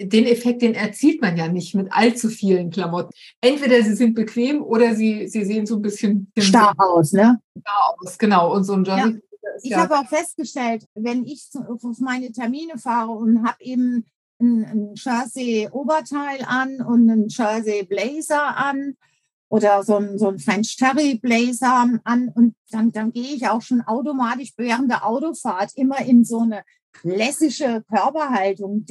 Den Effekt, den erzielt man ja nicht mit allzu vielen Klamotten. Entweder sie sind bequem oder sie, sie sehen so ein bisschen starr aus, ne? Starr aus, genau. Und so ein Jersey ja ich ja. habe auch festgestellt, wenn ich auf meine Termine fahre und habe eben ein, ein Jersey-Oberteil an und einen Jersey-Blazer an oder so ein, so ein French Terry Blazer an und dann, dann gehe ich auch schon automatisch während der Autofahrt immer in so eine lässige Körperhaltung.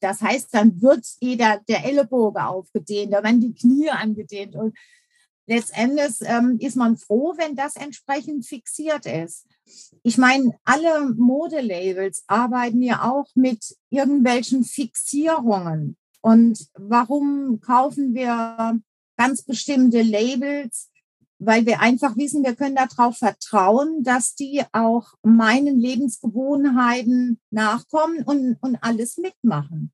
Das, heißt, dann wird jeder der Ellenbogen aufgedehnt, da werden die Knie angedehnt und letztendlich ähm, ist man froh, wenn das entsprechend fixiert ist. Ich meine, alle Modelabels arbeiten ja auch mit irgendwelchen Fixierungen. Und warum kaufen wir ganz bestimmte Labels, weil wir einfach wissen, wir können darauf vertrauen, dass die auch meinen Lebensgewohnheiten nachkommen und, und alles mitmachen.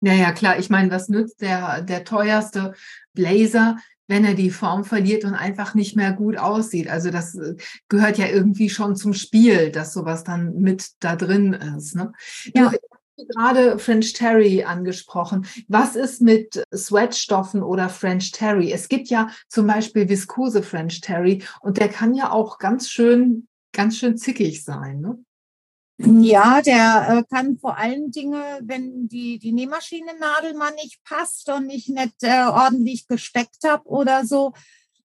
Naja, klar, ich meine, was nützt der, der teuerste Blazer, wenn er die Form verliert und einfach nicht mehr gut aussieht. Also das äh, gehört ja irgendwie schon zum Spiel, dass sowas dann mit da drin ist. Ne? Ja. Du, gerade French Terry angesprochen. Was ist mit Sweatstoffen oder French Terry? Es gibt ja zum Beispiel viskose French Terry und der kann ja auch ganz schön, ganz schön zickig sein. Ne? Ja, der äh, kann vor allen Dingen, wenn die, die Nähmaschinennadel mal nicht passt und ich nicht äh, ordentlich gesteckt habe oder so,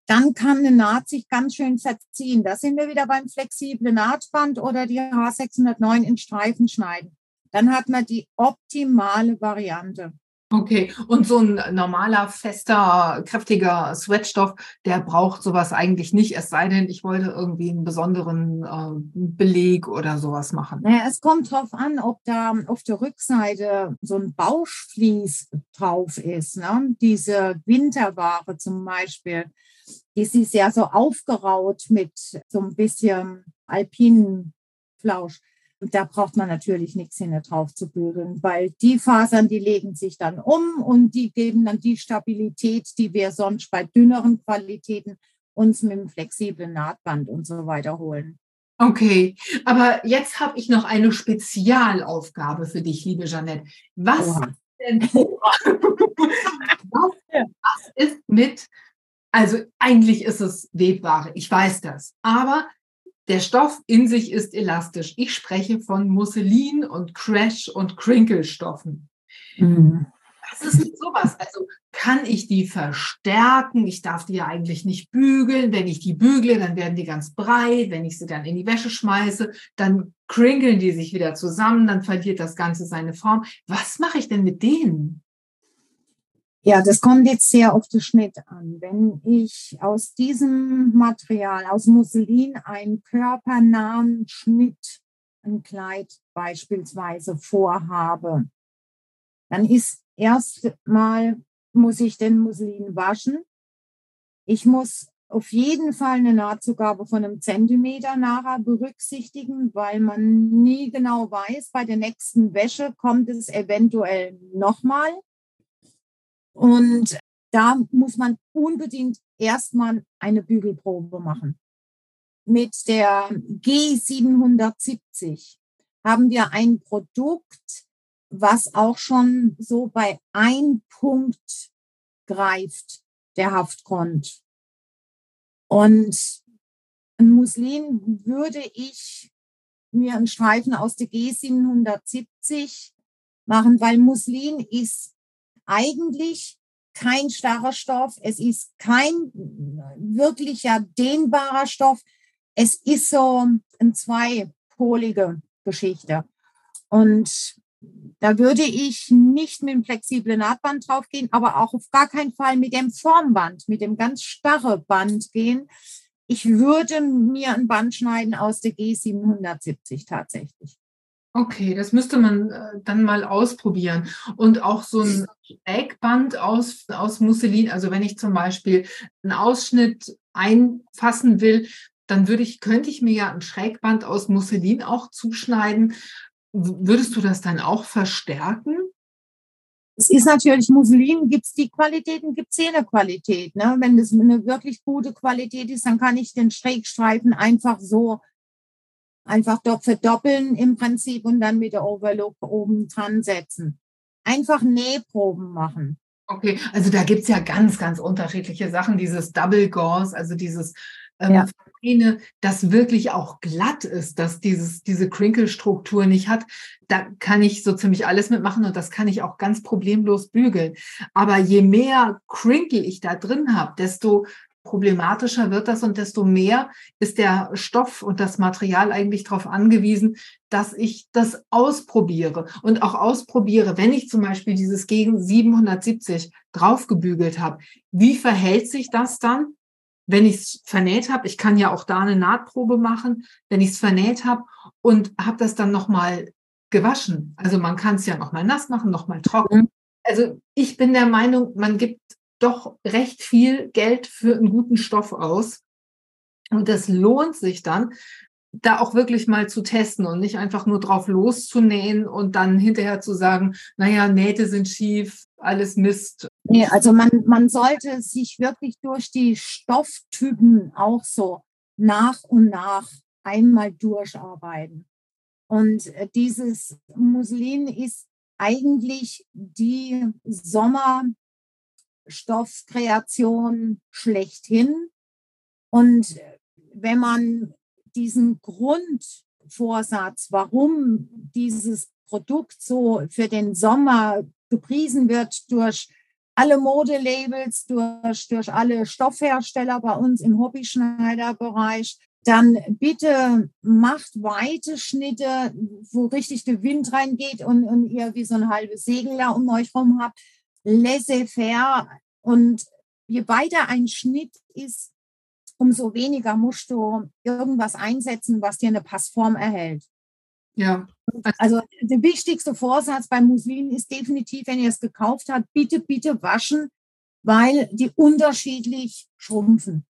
dann kann eine Naht sich ganz schön verziehen. Da sind wir wieder beim flexiblen Nahtband oder die H609 in Streifen schneiden dann hat man die optimale Variante. Okay, und so ein normaler, fester, kräftiger Sweatstoff, der braucht sowas eigentlich nicht, es sei denn, ich wollte irgendwie einen besonderen äh, Beleg oder sowas machen. Naja, es kommt drauf an, ob da auf der Rückseite so ein Bauschflies drauf ist. Ne? Diese Winterware zum Beispiel, die ist ja so aufgeraut mit so ein bisschen alpinen Flausch. Und da braucht man natürlich nichts hinter drauf zu bügeln, weil die Fasern, die legen sich dann um und die geben dann die Stabilität, die wir sonst bei dünneren Qualitäten uns mit dem flexiblen Nahtband und so weiter holen. Okay, aber jetzt habe ich noch eine Spezialaufgabe für dich, liebe Jeanette. Was Oha. ist denn was ist mit, also eigentlich ist es Webware, ich weiß das, aber der Stoff in sich ist elastisch. Ich spreche von Musselin und Crash und Crinkle-Stoffen. Mhm. Was ist mit sowas? Also kann ich die verstärken? Ich darf die ja eigentlich nicht bügeln. Wenn ich die bügle, dann werden die ganz breit. Wenn ich sie dann in die Wäsche schmeiße, dann krinkeln die sich wieder zusammen, dann verliert das Ganze seine Form. Was mache ich denn mit denen? Ja, das kommt jetzt sehr auf den Schnitt an. Wenn ich aus diesem Material, aus Musselin, einen körpernahen Schnitt, ein Kleid beispielsweise vorhabe, dann ist erstmal, muss ich den Musselin waschen. Ich muss auf jeden Fall eine Nahtzugabe von einem Zentimeter nachher berücksichtigen, weil man nie genau weiß, bei der nächsten Wäsche kommt es eventuell nochmal und da muss man unbedingt erstmal eine Bügelprobe machen. Mit der G770 haben wir ein Produkt, was auch schon so bei ein Punkt greift, der Haftgrund. Und ein Muslin würde ich mir einen Streifen aus der G770 machen, weil Muslin ist eigentlich kein starrer Stoff, es ist kein wirklicher dehnbarer Stoff. Es ist so eine zweipolige Geschichte. Und da würde ich nicht mit dem flexiblen Nahtband draufgehen, aber auch auf gar keinen Fall mit dem Formband, mit dem ganz starre Band gehen. Ich würde mir ein Band schneiden aus der G770 tatsächlich. Okay, das müsste man äh, dann mal ausprobieren. Und auch so ein Eckband aus, aus Musselin, also wenn ich zum Beispiel einen Ausschnitt einfassen will, dann würde ich, könnte ich mir ja ein Schrägband aus Musselin auch zuschneiden. Würdest du das dann auch verstärken? Es ist natürlich Musselin, gibt es die Qualitäten, gibt es jede Qualität. Ne? Wenn das eine wirklich gute Qualität ist, dann kann ich den Schrägstreifen einfach so Einfach dort verdoppeln im Prinzip und dann mit der Overlook oben dran setzen. Einfach Nähproben machen. Okay, also da gibt es ja ganz, ganz unterschiedliche Sachen. Dieses Double Gauze, also dieses ähm, ja. Feine, das wirklich auch glatt ist, dass dieses, diese Crinkle-Struktur nicht hat, da kann ich so ziemlich alles mitmachen und das kann ich auch ganz problemlos bügeln. Aber je mehr Crinkle ich da drin habe, desto problematischer wird das und desto mehr ist der Stoff und das Material eigentlich darauf angewiesen, dass ich das ausprobiere und auch ausprobiere, wenn ich zum Beispiel dieses gegen 770 draufgebügelt habe. Wie verhält sich das dann, wenn ich es vernäht habe? Ich kann ja auch da eine Nahtprobe machen, wenn ich es vernäht habe und habe das dann nochmal gewaschen. Also man kann es ja nochmal nass machen, nochmal trocken. Mhm. Also ich bin der Meinung, man gibt doch recht viel Geld für einen guten Stoff aus. Und das lohnt sich dann, da auch wirklich mal zu testen und nicht einfach nur drauf loszunähen und dann hinterher zu sagen, naja, Nähte sind schief, alles Mist. Nee, also man, man sollte sich wirklich durch die Stofftypen auch so nach und nach einmal durcharbeiten. Und äh, dieses Muslin ist eigentlich die Sommerstoffkreation schlechthin. Und wenn man diesen Grundvorsatz, warum dieses Produkt so für den Sommer gepriesen wird durch alle Modelabels, durch, durch alle Stoffhersteller bei uns im Hobbyschneiderbereich, dann bitte macht weite Schnitte, wo richtig der Wind reingeht und, und ihr wie so ein halbes Segel da um euch rum habt. Laissez-faire. Und je weiter ein Schnitt ist, umso weniger musst du irgendwas einsetzen, was dir eine Passform erhält. Ja. Also der wichtigste Vorsatz beim Muslin ist definitiv, wenn ihr es gekauft habt, bitte, bitte waschen, weil die unterschiedlich schrumpfen.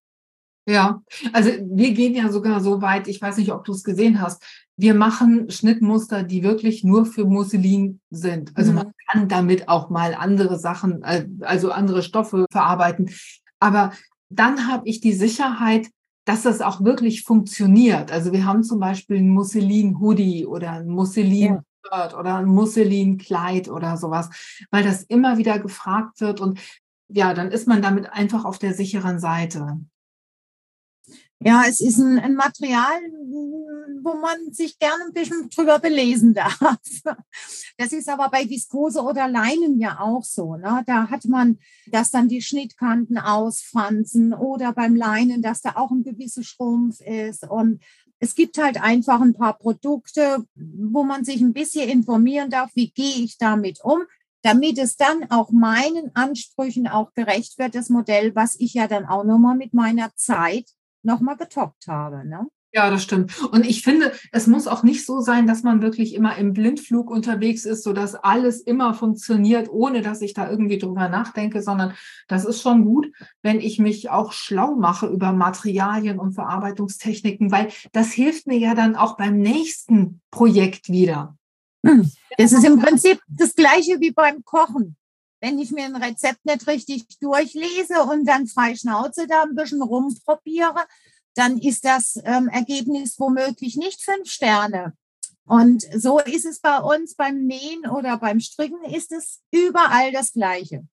Ja, also wir gehen ja sogar so weit, ich weiß nicht, ob du es gesehen hast, wir machen Schnittmuster, die wirklich nur für Musselin sind. Also mhm. man kann damit auch mal andere Sachen, äh, also andere Stoffe verarbeiten. Aber dann habe ich die Sicherheit, dass das auch wirklich funktioniert. Also wir haben zum Beispiel ein Musselin-Hoodie oder ein Musselin Shirt oder ein Musselin-Kleid oder sowas, weil das immer wieder gefragt wird und ja, dann ist man damit einfach auf der sicheren Seite. Ja, es ist ein, ein, Material, wo man sich gerne ein bisschen drüber belesen *laughs* darf. Das ist aber bei Viskose oder Leinen ja auch so. Ne? Da hat man, dass dann die Schnittkanten ausfransen oder beim Leinen, dass da auch ein gewisser Schrumpf ist. Und es gibt halt einfach ein paar Produkte, wo man sich ein bisschen informieren darf, wie gehe ich damit um, damit es dann auch meinen Ansprüchen auch gerecht wird, das Modell, was ich ja dann auch nochmal mit meiner Zeit nochmal getoppt habe. Ne? Ja, das stimmt. Und ich finde, es muss auch nicht so sein, dass man wirklich immer im Blindflug unterwegs ist, sodass alles immer funktioniert, ohne dass ich da irgendwie drüber nachdenke, sondern das ist schon gut, wenn ich mich auch schlau mache über Materialien und Verarbeitungstechniken, weil das hilft mir ja dann auch beim nächsten Projekt wieder. Hm. Das ist im Prinzip das Gleiche wie beim Kochen wenn ich mir ein Rezept nicht richtig durchlese und dann frei Schnauze da ein bisschen rumprobiere, dann ist das ähm, Ergebnis womöglich nicht fünf Sterne. Und so ist es bei uns beim Nähen oder beim Stricken, ist es überall das Gleiche.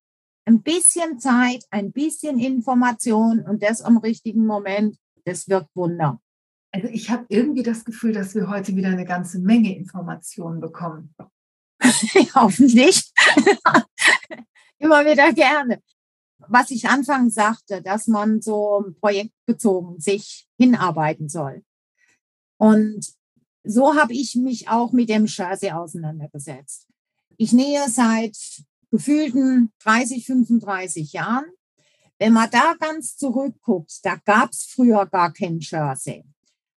Ein bisschen Zeit, ein bisschen Information und das am richtigen Moment, das wirkt Wunder. Also ich habe irgendwie das Gefühl, dass wir heute wieder eine ganze Menge Informationen bekommen. *laughs* Hoffentlich. *laughs* Immer wieder gerne. Was ich anfangs sagte, dass man so projektbezogen sich hinarbeiten soll. Und so habe ich mich auch mit dem Jersey auseinandergesetzt. Ich nähe seit gefühlten 30, 35 Jahren. Wenn man da ganz zurückguckt, da gab es früher gar kein Jersey.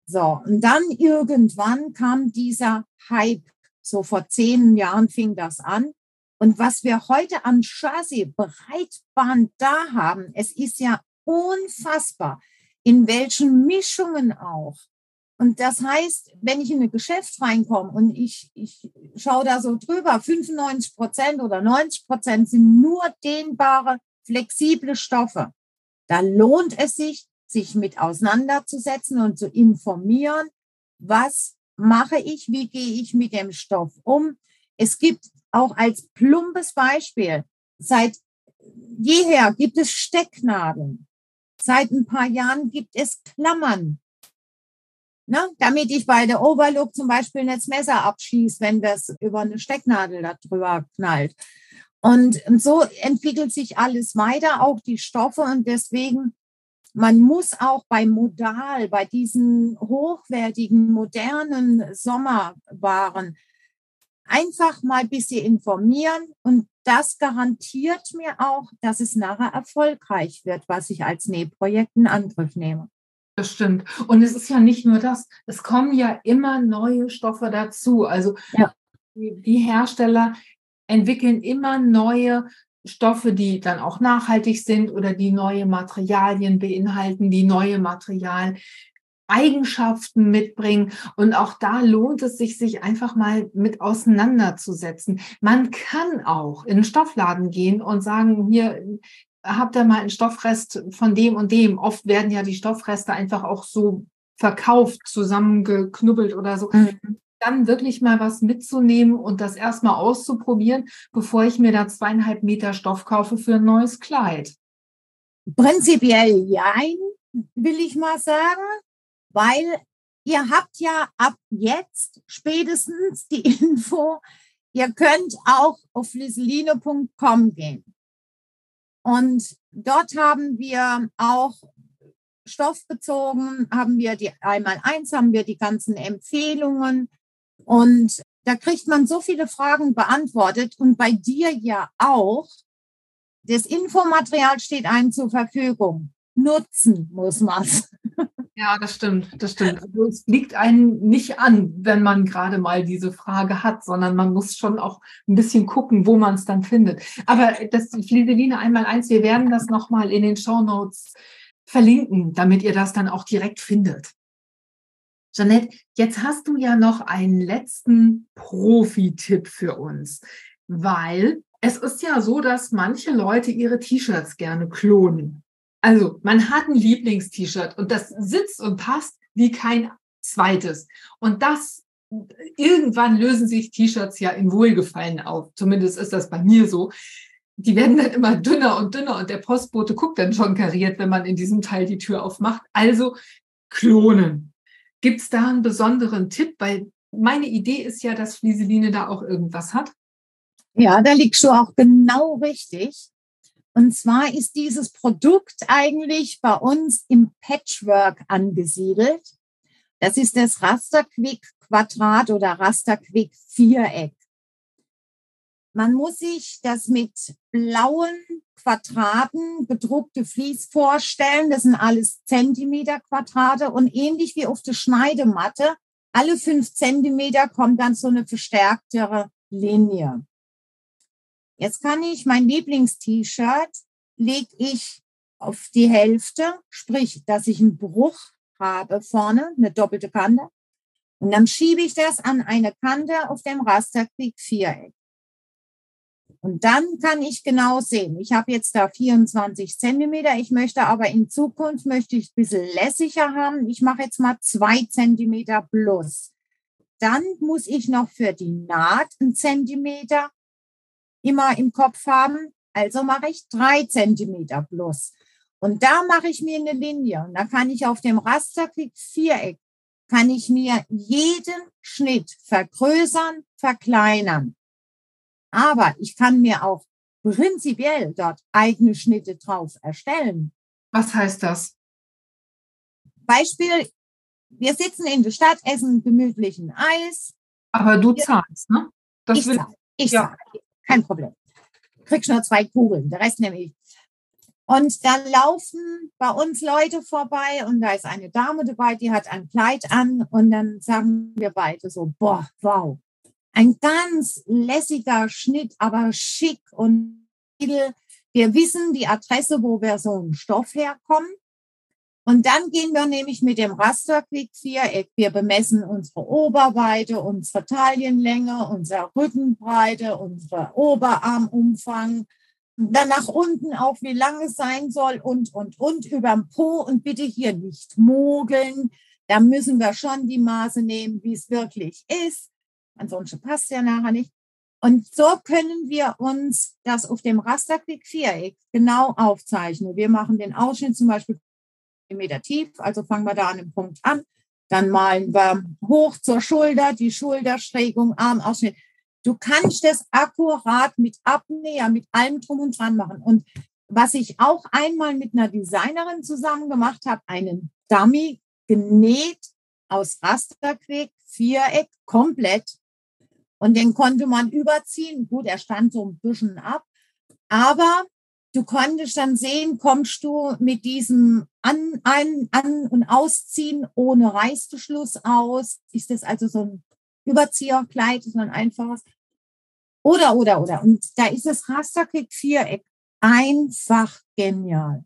So, und dann irgendwann kam dieser Hype so vor zehn Jahren fing das an. Und was wir heute am Chassis Breitband da haben, es ist ja unfassbar, in welchen Mischungen auch. Und das heißt, wenn ich in ein Geschäft reinkomme und ich, ich schaue da so drüber, 95 Prozent oder 90 Prozent sind nur dehnbare, flexible Stoffe. Da lohnt es sich, sich mit auseinanderzusetzen und zu informieren, was mache ich, wie gehe ich mit dem Stoff um. Es gibt auch als plumpes Beispiel, seit jeher gibt es Stecknadeln. Seit ein paar Jahren gibt es Klammern. Ne, damit ich bei der Overlook zum Beispiel nicht das Messer abschieße, wenn das über eine Stecknadel da drüber knallt. Und so entwickelt sich alles weiter, auch die Stoffe. Und deswegen man muss auch beim Modal, bei diesen hochwertigen, modernen Sommerwaren einfach mal ein bisschen informieren und das garantiert mir auch, dass es nachher erfolgreich wird, was ich als Nähprojekt in Angriff nehme. Das stimmt. Und es ist ja nicht nur das, es kommen ja immer neue Stoffe dazu. Also ja. die Hersteller entwickeln immer neue Stoffe, die dann auch nachhaltig sind oder die neue Materialien beinhalten, die neue Material Eigenschaften mitbringen. Und auch da lohnt es sich, sich einfach mal mit auseinanderzusetzen. Man kann auch in den Stoffladen gehen und sagen, hier habt ihr mal einen Stoffrest von dem und dem. Oft werden ja die Stoffreste einfach auch so verkauft, zusammengeknubbelt oder so. Mhm. Dann wirklich mal was mitzunehmen und das erstmal auszuprobieren, bevor ich mir da zweieinhalb Meter Stoff kaufe für ein neues Kleid. Prinzipiell ja, will ich mal sagen weil ihr habt ja ab jetzt spätestens die *laughs* Info, ihr könnt auch auf flisseline.com gehen. Und dort haben wir auch stoffbezogen, haben wir die einmal eins, haben wir die ganzen Empfehlungen und da kriegt man so viele Fragen beantwortet und bei dir ja auch. Das Infomaterial steht einem zur Verfügung. Nutzen muss man es. *laughs* Ja, das stimmt, das stimmt. Also es liegt einem nicht an, wenn man gerade mal diese Frage hat, sondern man muss schon auch ein bisschen gucken, wo man es dann findet. Aber das Flieseline einmal eins, wir werden das nochmal in den Show Notes verlinken, damit ihr das dann auch direkt findet. Jeanette, jetzt hast du ja noch einen letzten Profi-Tipp für uns, weil es ist ja so, dass manche Leute ihre T-Shirts gerne klonen. Also man hat ein Lieblingst-T-Shirt und das sitzt und passt wie kein zweites. Und das irgendwann lösen sich T-Shirts ja in Wohlgefallen auf. Zumindest ist das bei mir so. Die werden dann immer dünner und dünner und der Postbote guckt dann schon kariert, wenn man in diesem Teil die Tür aufmacht. Also klonen. Gibt es da einen besonderen Tipp? Weil meine Idee ist ja, dass Flieseline da auch irgendwas hat. Ja, da liegst du auch genau richtig. Und zwar ist dieses Produkt eigentlich bei uns im Patchwork angesiedelt. Das ist das Rasterquick Quadrat oder Rasterquick Viereck. Man muss sich das mit blauen Quadraten bedruckte Vlies vorstellen. Das sind alles Zentimeter Quadrate und ähnlich wie auf der Schneidematte. Alle fünf Zentimeter kommt dann so eine verstärktere Linie. Jetzt kann ich mein Lieblingst-T-Shirt lege ich auf die Hälfte, sprich, dass ich einen Bruch habe vorne, eine doppelte Kante. Und dann schiebe ich das an eine Kante auf dem Rasterquick Viereck. Und dann kann ich genau sehen, ich habe jetzt da 24 Zentimeter, ich möchte aber in Zukunft, möchte ich ein bisschen lässiger haben. Ich mache jetzt mal zwei Zentimeter plus. Dann muss ich noch für die Naht einen Zentimeter immer im Kopf haben. Also mache ich drei Zentimeter plus. Und da mache ich mir eine Linie. Und da kann ich auf dem Rasterklick Viereck, kann ich mir jeden Schnitt vergrößern, verkleinern. Aber ich kann mir auch prinzipiell dort eigene Schnitte drauf erstellen. Was heißt das? Beispiel, wir sitzen in der Stadt, essen gemütlichen Eis. Aber du zahlst, ne? Das ich zahle. Ich ja. zahle kein Problem. Kriegst nur zwei Kugeln, der Rest nehme ich. Und da laufen bei uns Leute vorbei und da ist eine Dame dabei, die hat ein Kleid an und dann sagen wir beide so, boah, wow. Ein ganz lässiger Schnitt, aber schick und edel. Wir wissen die Adresse, wo wir so einen Stoff herkommen. Und dann gehen wir nämlich mit dem Rasterquick-Viereck. Wir bemessen unsere Oberweite, unsere Taillenlänge, unsere Rückenbreite, unsere Oberarmumfang. Dann nach unten auch, wie lang es sein soll und, und, und überm Po. Und bitte hier nicht mogeln. Da müssen wir schon die Maße nehmen, wie es wirklich ist. Ansonsten passt ja nachher nicht. Und so können wir uns das auf dem Rasterquick-Viereck genau aufzeichnen. Wir machen den Ausschnitt zum Beispiel Meter tief. Also fangen wir da an dem Punkt an. Dann malen wir hoch zur Schulter, die Schulterschrägung, Armausschnitt. Du kannst das akkurat mit Abnäher, mit allem drum und dran machen. Und was ich auch einmal mit einer Designerin zusammen gemacht habe, einen Dummy genäht aus Rasterquick, Viereck, komplett. Und den konnte man überziehen. Gut, er stand so ein bisschen ab. Aber du konntest dann sehen, kommst du mit diesem An-, Ein-, An- und Ausziehen ohne Reißverschluss aus? Ist das also so ein Überzieherkleid, so ein einfaches? Oder, oder, oder. Und da ist das Rasterkick-Viereck einfach genial.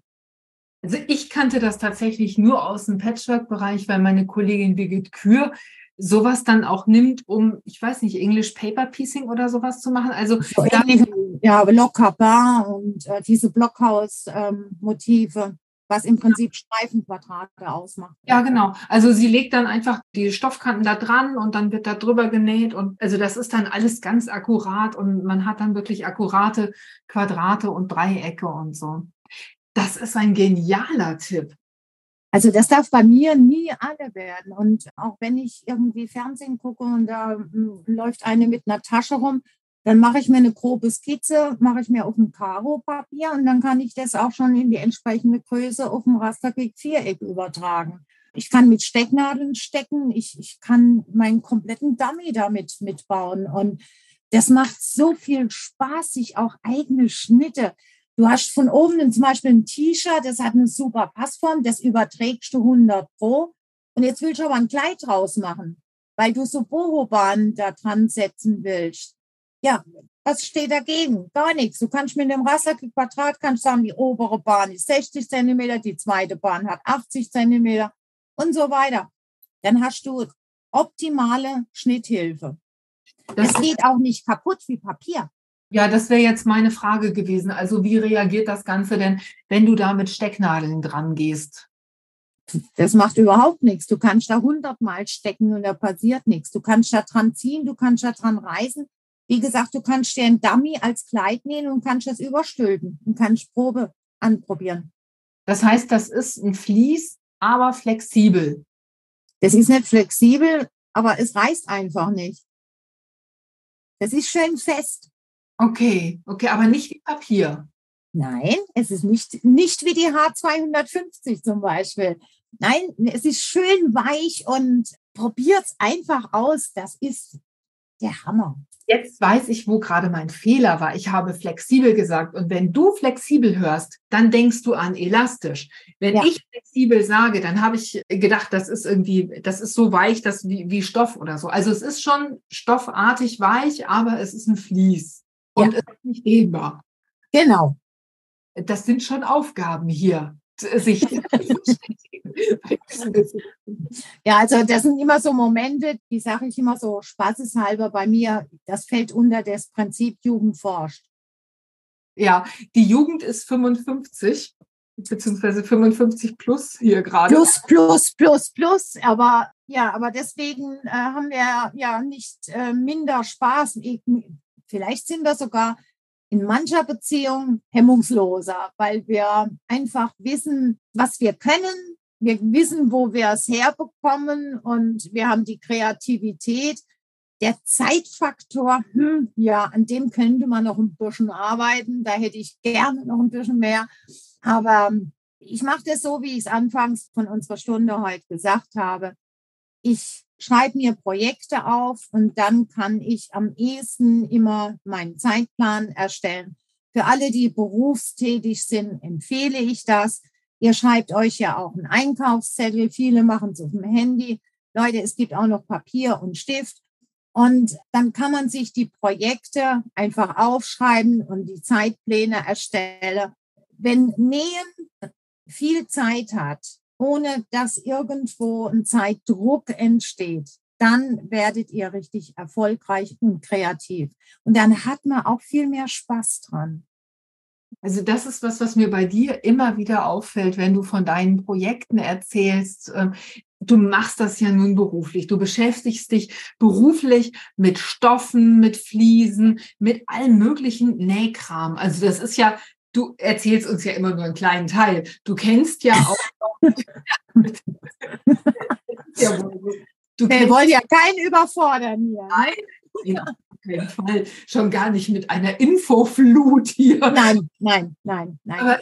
Also ich kannte das tatsächlich nur aus dem Patchwork-Bereich, weil meine Kollegin Birgit Kür sowas dann auch nimmt, um, ich weiß nicht, English Paper Piecing oder sowas zu machen. Also so ja, Blockcover und äh, diese Blockhaus-Motive. Ähm, was im Prinzip Streifenquadrate ausmacht. Ja, genau. Also sie legt dann einfach die Stoffkanten da dran und dann wird da drüber genäht und also das ist dann alles ganz akkurat und man hat dann wirklich akkurate Quadrate und Dreiecke und so. Das ist ein genialer Tipp. Also das darf bei mir nie alle werden. Und auch wenn ich irgendwie Fernsehen gucke und da hm, läuft eine mit einer Tasche rum, dann mache ich mir eine grobe Skizze, mache ich mir auf dem Karo-Papier und dann kann ich das auch schon in die entsprechende Größe auf dem Rasterkrieg-Viereck übertragen. Ich kann mit Stecknadeln stecken, ich, ich kann meinen kompletten Dummy damit mitbauen und das macht so viel Spaß, sich auch eigene Schnitte. Du hast von oben zum Beispiel ein T-Shirt, das hat eine super Passform, das überträgst du 100 pro. Und jetzt willst du aber ein Kleid draus machen, weil du so Boho-Bahnen da dran setzen willst. Ja, was steht dagegen? Gar nichts. Du kannst mit dem Rasterquadrat kannst sagen, die obere Bahn ist 60 Zentimeter, die zweite Bahn hat 80 Zentimeter und so weiter. Dann hast du optimale Schnitthilfe. Das es geht auch nicht kaputt wie Papier. Ja, das wäre jetzt meine Frage gewesen. Also wie reagiert das Ganze denn, wenn du da mit Stecknadeln dran gehst? Das macht überhaupt nichts. Du kannst da hundertmal stecken und da passiert nichts. Du kannst da dran ziehen, du kannst da dran reißen. Wie gesagt, du kannst dir ein Dummy als Kleid nähen und kannst das überstülpen und kannst Probe anprobieren. Das heißt, das ist ein Vlies, aber flexibel. Das ist nicht flexibel, aber es reißt einfach nicht. Das ist schön fest. Okay, okay, aber nicht wie Papier. Nein, es ist nicht, nicht wie die H250 zum Beispiel. Nein, es ist schön weich und probiert es einfach aus. Das ist der Hammer jetzt weiß ich, wo gerade mein Fehler war. Ich habe flexibel gesagt. Und wenn du flexibel hörst, dann denkst du an elastisch. Wenn ja. ich flexibel sage, dann habe ich gedacht, das ist irgendwie, das ist so weich, das wie, wie Stoff oder so. Also es ist schon stoffartig weich, aber es ist ein Vlies. Und ja. es ist nicht dehnbar. Genau. Das sind schon Aufgaben hier sich. ja, also das sind immer so Momente, die sage ich immer so spaßeshalber bei mir, das fällt unter das Prinzip Jugend forscht. Ja, die Jugend ist 55 beziehungsweise 55 plus hier gerade. Plus, plus, plus, plus. Aber ja, aber deswegen äh, haben wir ja nicht äh, minder Spaß. Vielleicht sind wir sogar in mancher Beziehung hemmungsloser, weil wir einfach wissen, was wir können. Wir wissen, wo wir es herbekommen und wir haben die Kreativität. Der Zeitfaktor, hm, ja, an dem könnte man noch ein bisschen arbeiten. Da hätte ich gerne noch ein bisschen mehr. Aber ich mache das so, wie ich es anfangs von unserer Stunde heute gesagt habe. Ich schreibe mir Projekte auf und dann kann ich am ehesten immer meinen Zeitplan erstellen. Für alle, die berufstätig sind, empfehle ich das. Ihr schreibt euch ja auch einen Einkaufszettel. Viele machen es auf dem Handy. Leute, es gibt auch noch Papier und Stift. Und dann kann man sich die Projekte einfach aufschreiben und die Zeitpläne erstellen. Wenn Nähen viel Zeit hat, ohne dass irgendwo ein Zeitdruck entsteht, dann werdet ihr richtig erfolgreich und kreativ. Und dann hat man auch viel mehr Spaß dran. Also das ist was, was mir bei dir immer wieder auffällt, wenn du von deinen Projekten erzählst. Ähm, du machst das ja nun beruflich. Du beschäftigst dich beruflich mit Stoffen, mit Fliesen, mit allem möglichen Nähkram. Also das ist ja du erzählst uns ja immer nur einen kleinen Teil. Du kennst ja auch. *laughs* *laughs* ja, du Wir wollen ja keinen überfordern hier. Nein, ja, auf keinen Fall. Schon gar nicht mit einer Infoflut hier. Nein, nein, nein, nein. Aber,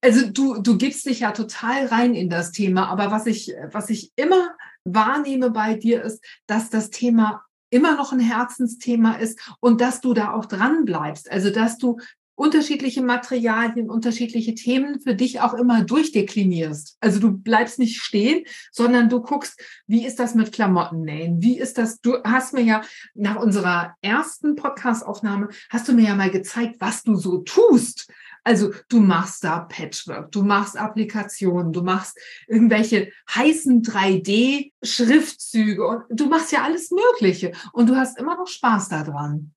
also du, du gibst dich ja total rein in das Thema. Aber was ich, was ich immer wahrnehme bei dir ist, dass das Thema immer noch ein Herzensthema ist und dass du da auch dran bleibst. Also dass du unterschiedliche Materialien, unterschiedliche Themen für dich auch immer durchdeklinierst. Also du bleibst nicht stehen, sondern du guckst, wie ist das mit Klamotten nähen? Wie ist das? Du hast mir ja nach unserer ersten Podcast-Aufnahme hast du mir ja mal gezeigt, was du so tust. Also du machst da Patchwork, du machst Applikationen, du machst irgendwelche heißen 3D-Schriftzüge und du machst ja alles Mögliche und du hast immer noch Spaß daran.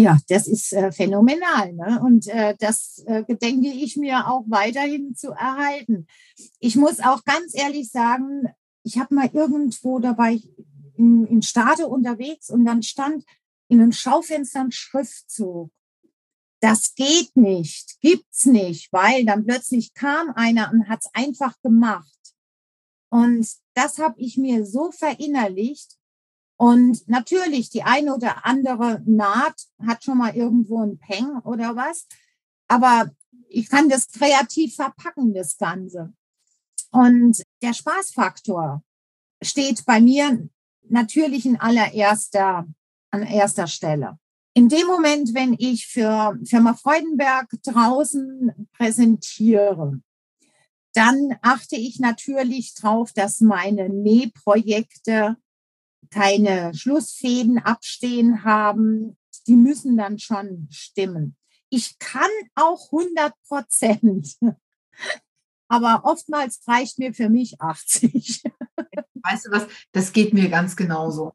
Ja, das ist äh, phänomenal. Ne? Und äh, das äh, gedenke ich mir auch weiterhin zu erhalten. Ich muss auch ganz ehrlich sagen, ich habe mal irgendwo, da war ich in, in Stade unterwegs und dann stand in einem Schaufenster ein Schriftzug das geht nicht, gibt's nicht, weil dann plötzlich kam einer und hat's einfach gemacht. Und das habe ich mir so verinnerlicht. Und natürlich, die eine oder andere Naht hat schon mal irgendwo ein Peng oder was. Aber ich kann das kreativ verpacken, das Ganze. Und der Spaßfaktor steht bei mir natürlich in allererster, an erster Stelle in dem Moment, wenn ich für Firma Freudenberg draußen präsentiere, dann achte ich natürlich darauf, dass meine Nähprojekte keine Schlussfäden abstehen haben. Die müssen dann schon stimmen. Ich kann auch 100 Prozent, *laughs* aber oftmals reicht mir für mich 80. *laughs* Weißt du was, das geht mir ganz genauso.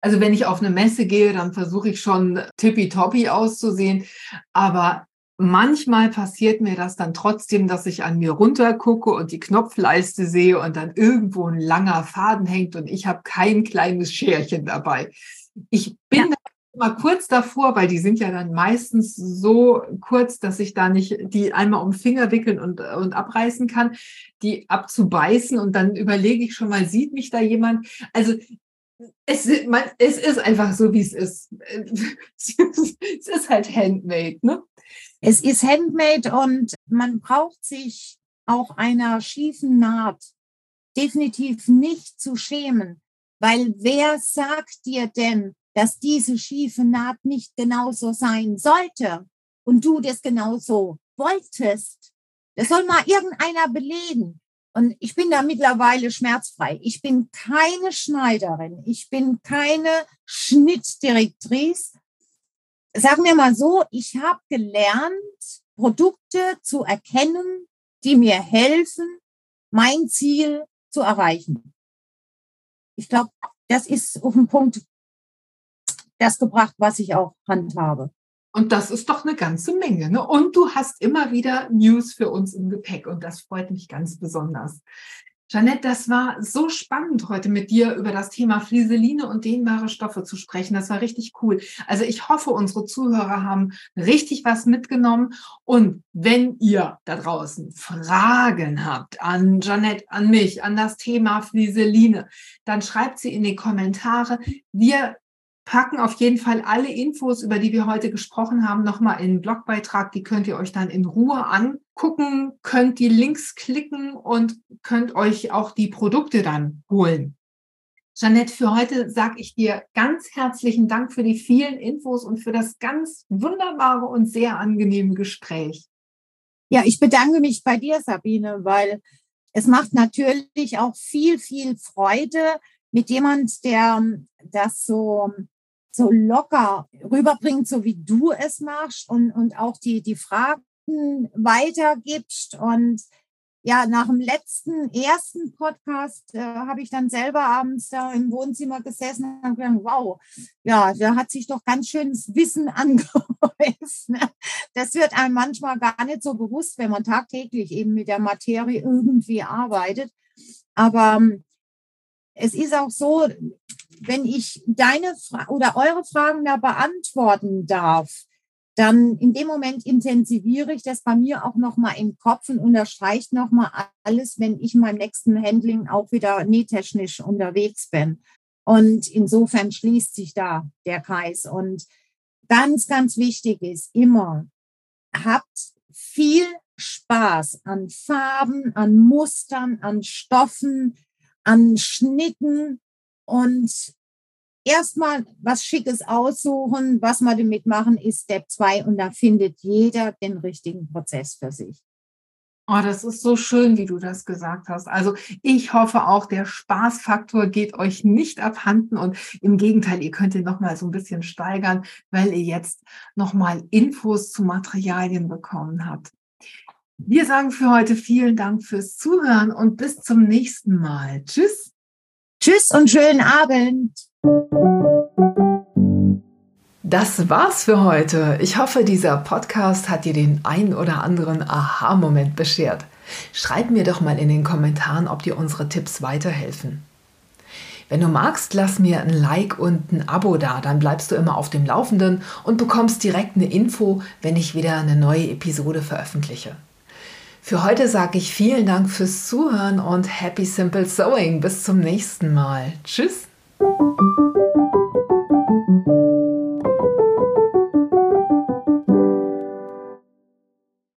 Also wenn ich auf eine Messe gehe, dann versuche ich schon tippitoppi auszusehen. Aber manchmal passiert mir das dann trotzdem, dass ich an mir runtergucke und die Knopfleiste sehe und dann irgendwo ein langer Faden hängt und ich habe kein kleines Scherchen dabei. Ich bin ja. immer kurz davor, weil die sind ja dann meistens so kurz, dass ich da nicht die einmal um Finger wickeln und, und abreißen kann, die abzubeißen und dann überlege ich schon mal, sieht mich da jemand? Also es, man, es ist einfach so, wie es ist. *laughs* es ist halt handmade, ne? Es ist handmade und man braucht sich auch einer schiefen Naht definitiv nicht zu schämen, weil wer sagt dir denn, dass diese schiefe Naht nicht genauso sein sollte und du das genauso wolltest? Das soll mal irgendeiner belegen. Und ich bin da mittlerweile schmerzfrei. Ich bin keine Schneiderin. Ich bin keine Schnittdirektrice. Sagen wir mal so, ich habe gelernt, Produkte zu erkennen, die mir helfen, mein Ziel zu erreichen. Ich glaube, das ist auf den Punkt das gebracht, was ich auch handhabe. Und das ist doch eine ganze Menge. Ne? Und du hast immer wieder News für uns im Gepäck und das freut mich ganz besonders. Jeanette, das war so spannend, heute mit dir über das Thema Flieseline und dehnbare Stoffe zu sprechen. Das war richtig cool. Also ich hoffe, unsere Zuhörer haben richtig was mitgenommen. Und wenn ihr da draußen Fragen habt an Jeanette, an mich, an das Thema Flieseline, dann schreibt sie in die Kommentare. Wir packen auf jeden Fall alle Infos, über die wir heute gesprochen haben, nochmal in den Blogbeitrag. Die könnt ihr euch dann in Ruhe angucken, könnt die Links klicken und könnt euch auch die Produkte dann holen. Jeanette, für heute sage ich dir ganz herzlichen Dank für die vielen Infos und für das ganz wunderbare und sehr angenehme Gespräch. Ja, ich bedanke mich bei dir, Sabine, weil es macht natürlich auch viel, viel Freude mit jemand, der das so so locker rüberbringt, so wie du es machst und, und auch die, die Fragen weitergibst. Und ja, nach dem letzten, ersten Podcast äh, habe ich dann selber abends da im Wohnzimmer gesessen und gedacht, wow, ja, da hat sich doch ganz schönes Wissen *laughs* angehäuft. Ne? Das wird einem manchmal gar nicht so bewusst, wenn man tagtäglich eben mit der Materie irgendwie arbeitet. Aber ähm, es ist auch so, wenn ich deine Fra oder eure Fragen da beantworten darf, dann in dem Moment intensiviere ich das bei mir auch nochmal im Kopf und unterstreicht nochmal alles, wenn ich in meinem nächsten Handling auch wieder nähtechnisch unterwegs bin. Und insofern schließt sich da der Kreis. Und ganz, ganz wichtig ist immer, habt viel Spaß an Farben, an Mustern, an Stoffen, an Schnitten und erstmal was Schickes aussuchen, was wir damit machen, ist Step 2 und da findet jeder den richtigen Prozess für sich. Oh, das ist so schön, wie du das gesagt hast. Also ich hoffe auch, der Spaßfaktor geht euch nicht abhanden und im Gegenteil, ihr könnt ihn noch mal so ein bisschen steigern, weil ihr jetzt noch mal Infos zu Materialien bekommen habt. Wir sagen für heute vielen Dank fürs Zuhören und bis zum nächsten Mal. Tschüss. Tschüss und schönen Abend. Das war's für heute. Ich hoffe, dieser Podcast hat dir den ein oder anderen Aha-Moment beschert. Schreib mir doch mal in den Kommentaren, ob dir unsere Tipps weiterhelfen. Wenn du magst, lass mir ein Like und ein Abo da, dann bleibst du immer auf dem Laufenden und bekommst direkt eine Info, wenn ich wieder eine neue Episode veröffentliche. Für heute sage ich vielen Dank fürs Zuhören und Happy Simple Sewing. Bis zum nächsten Mal. Tschüss.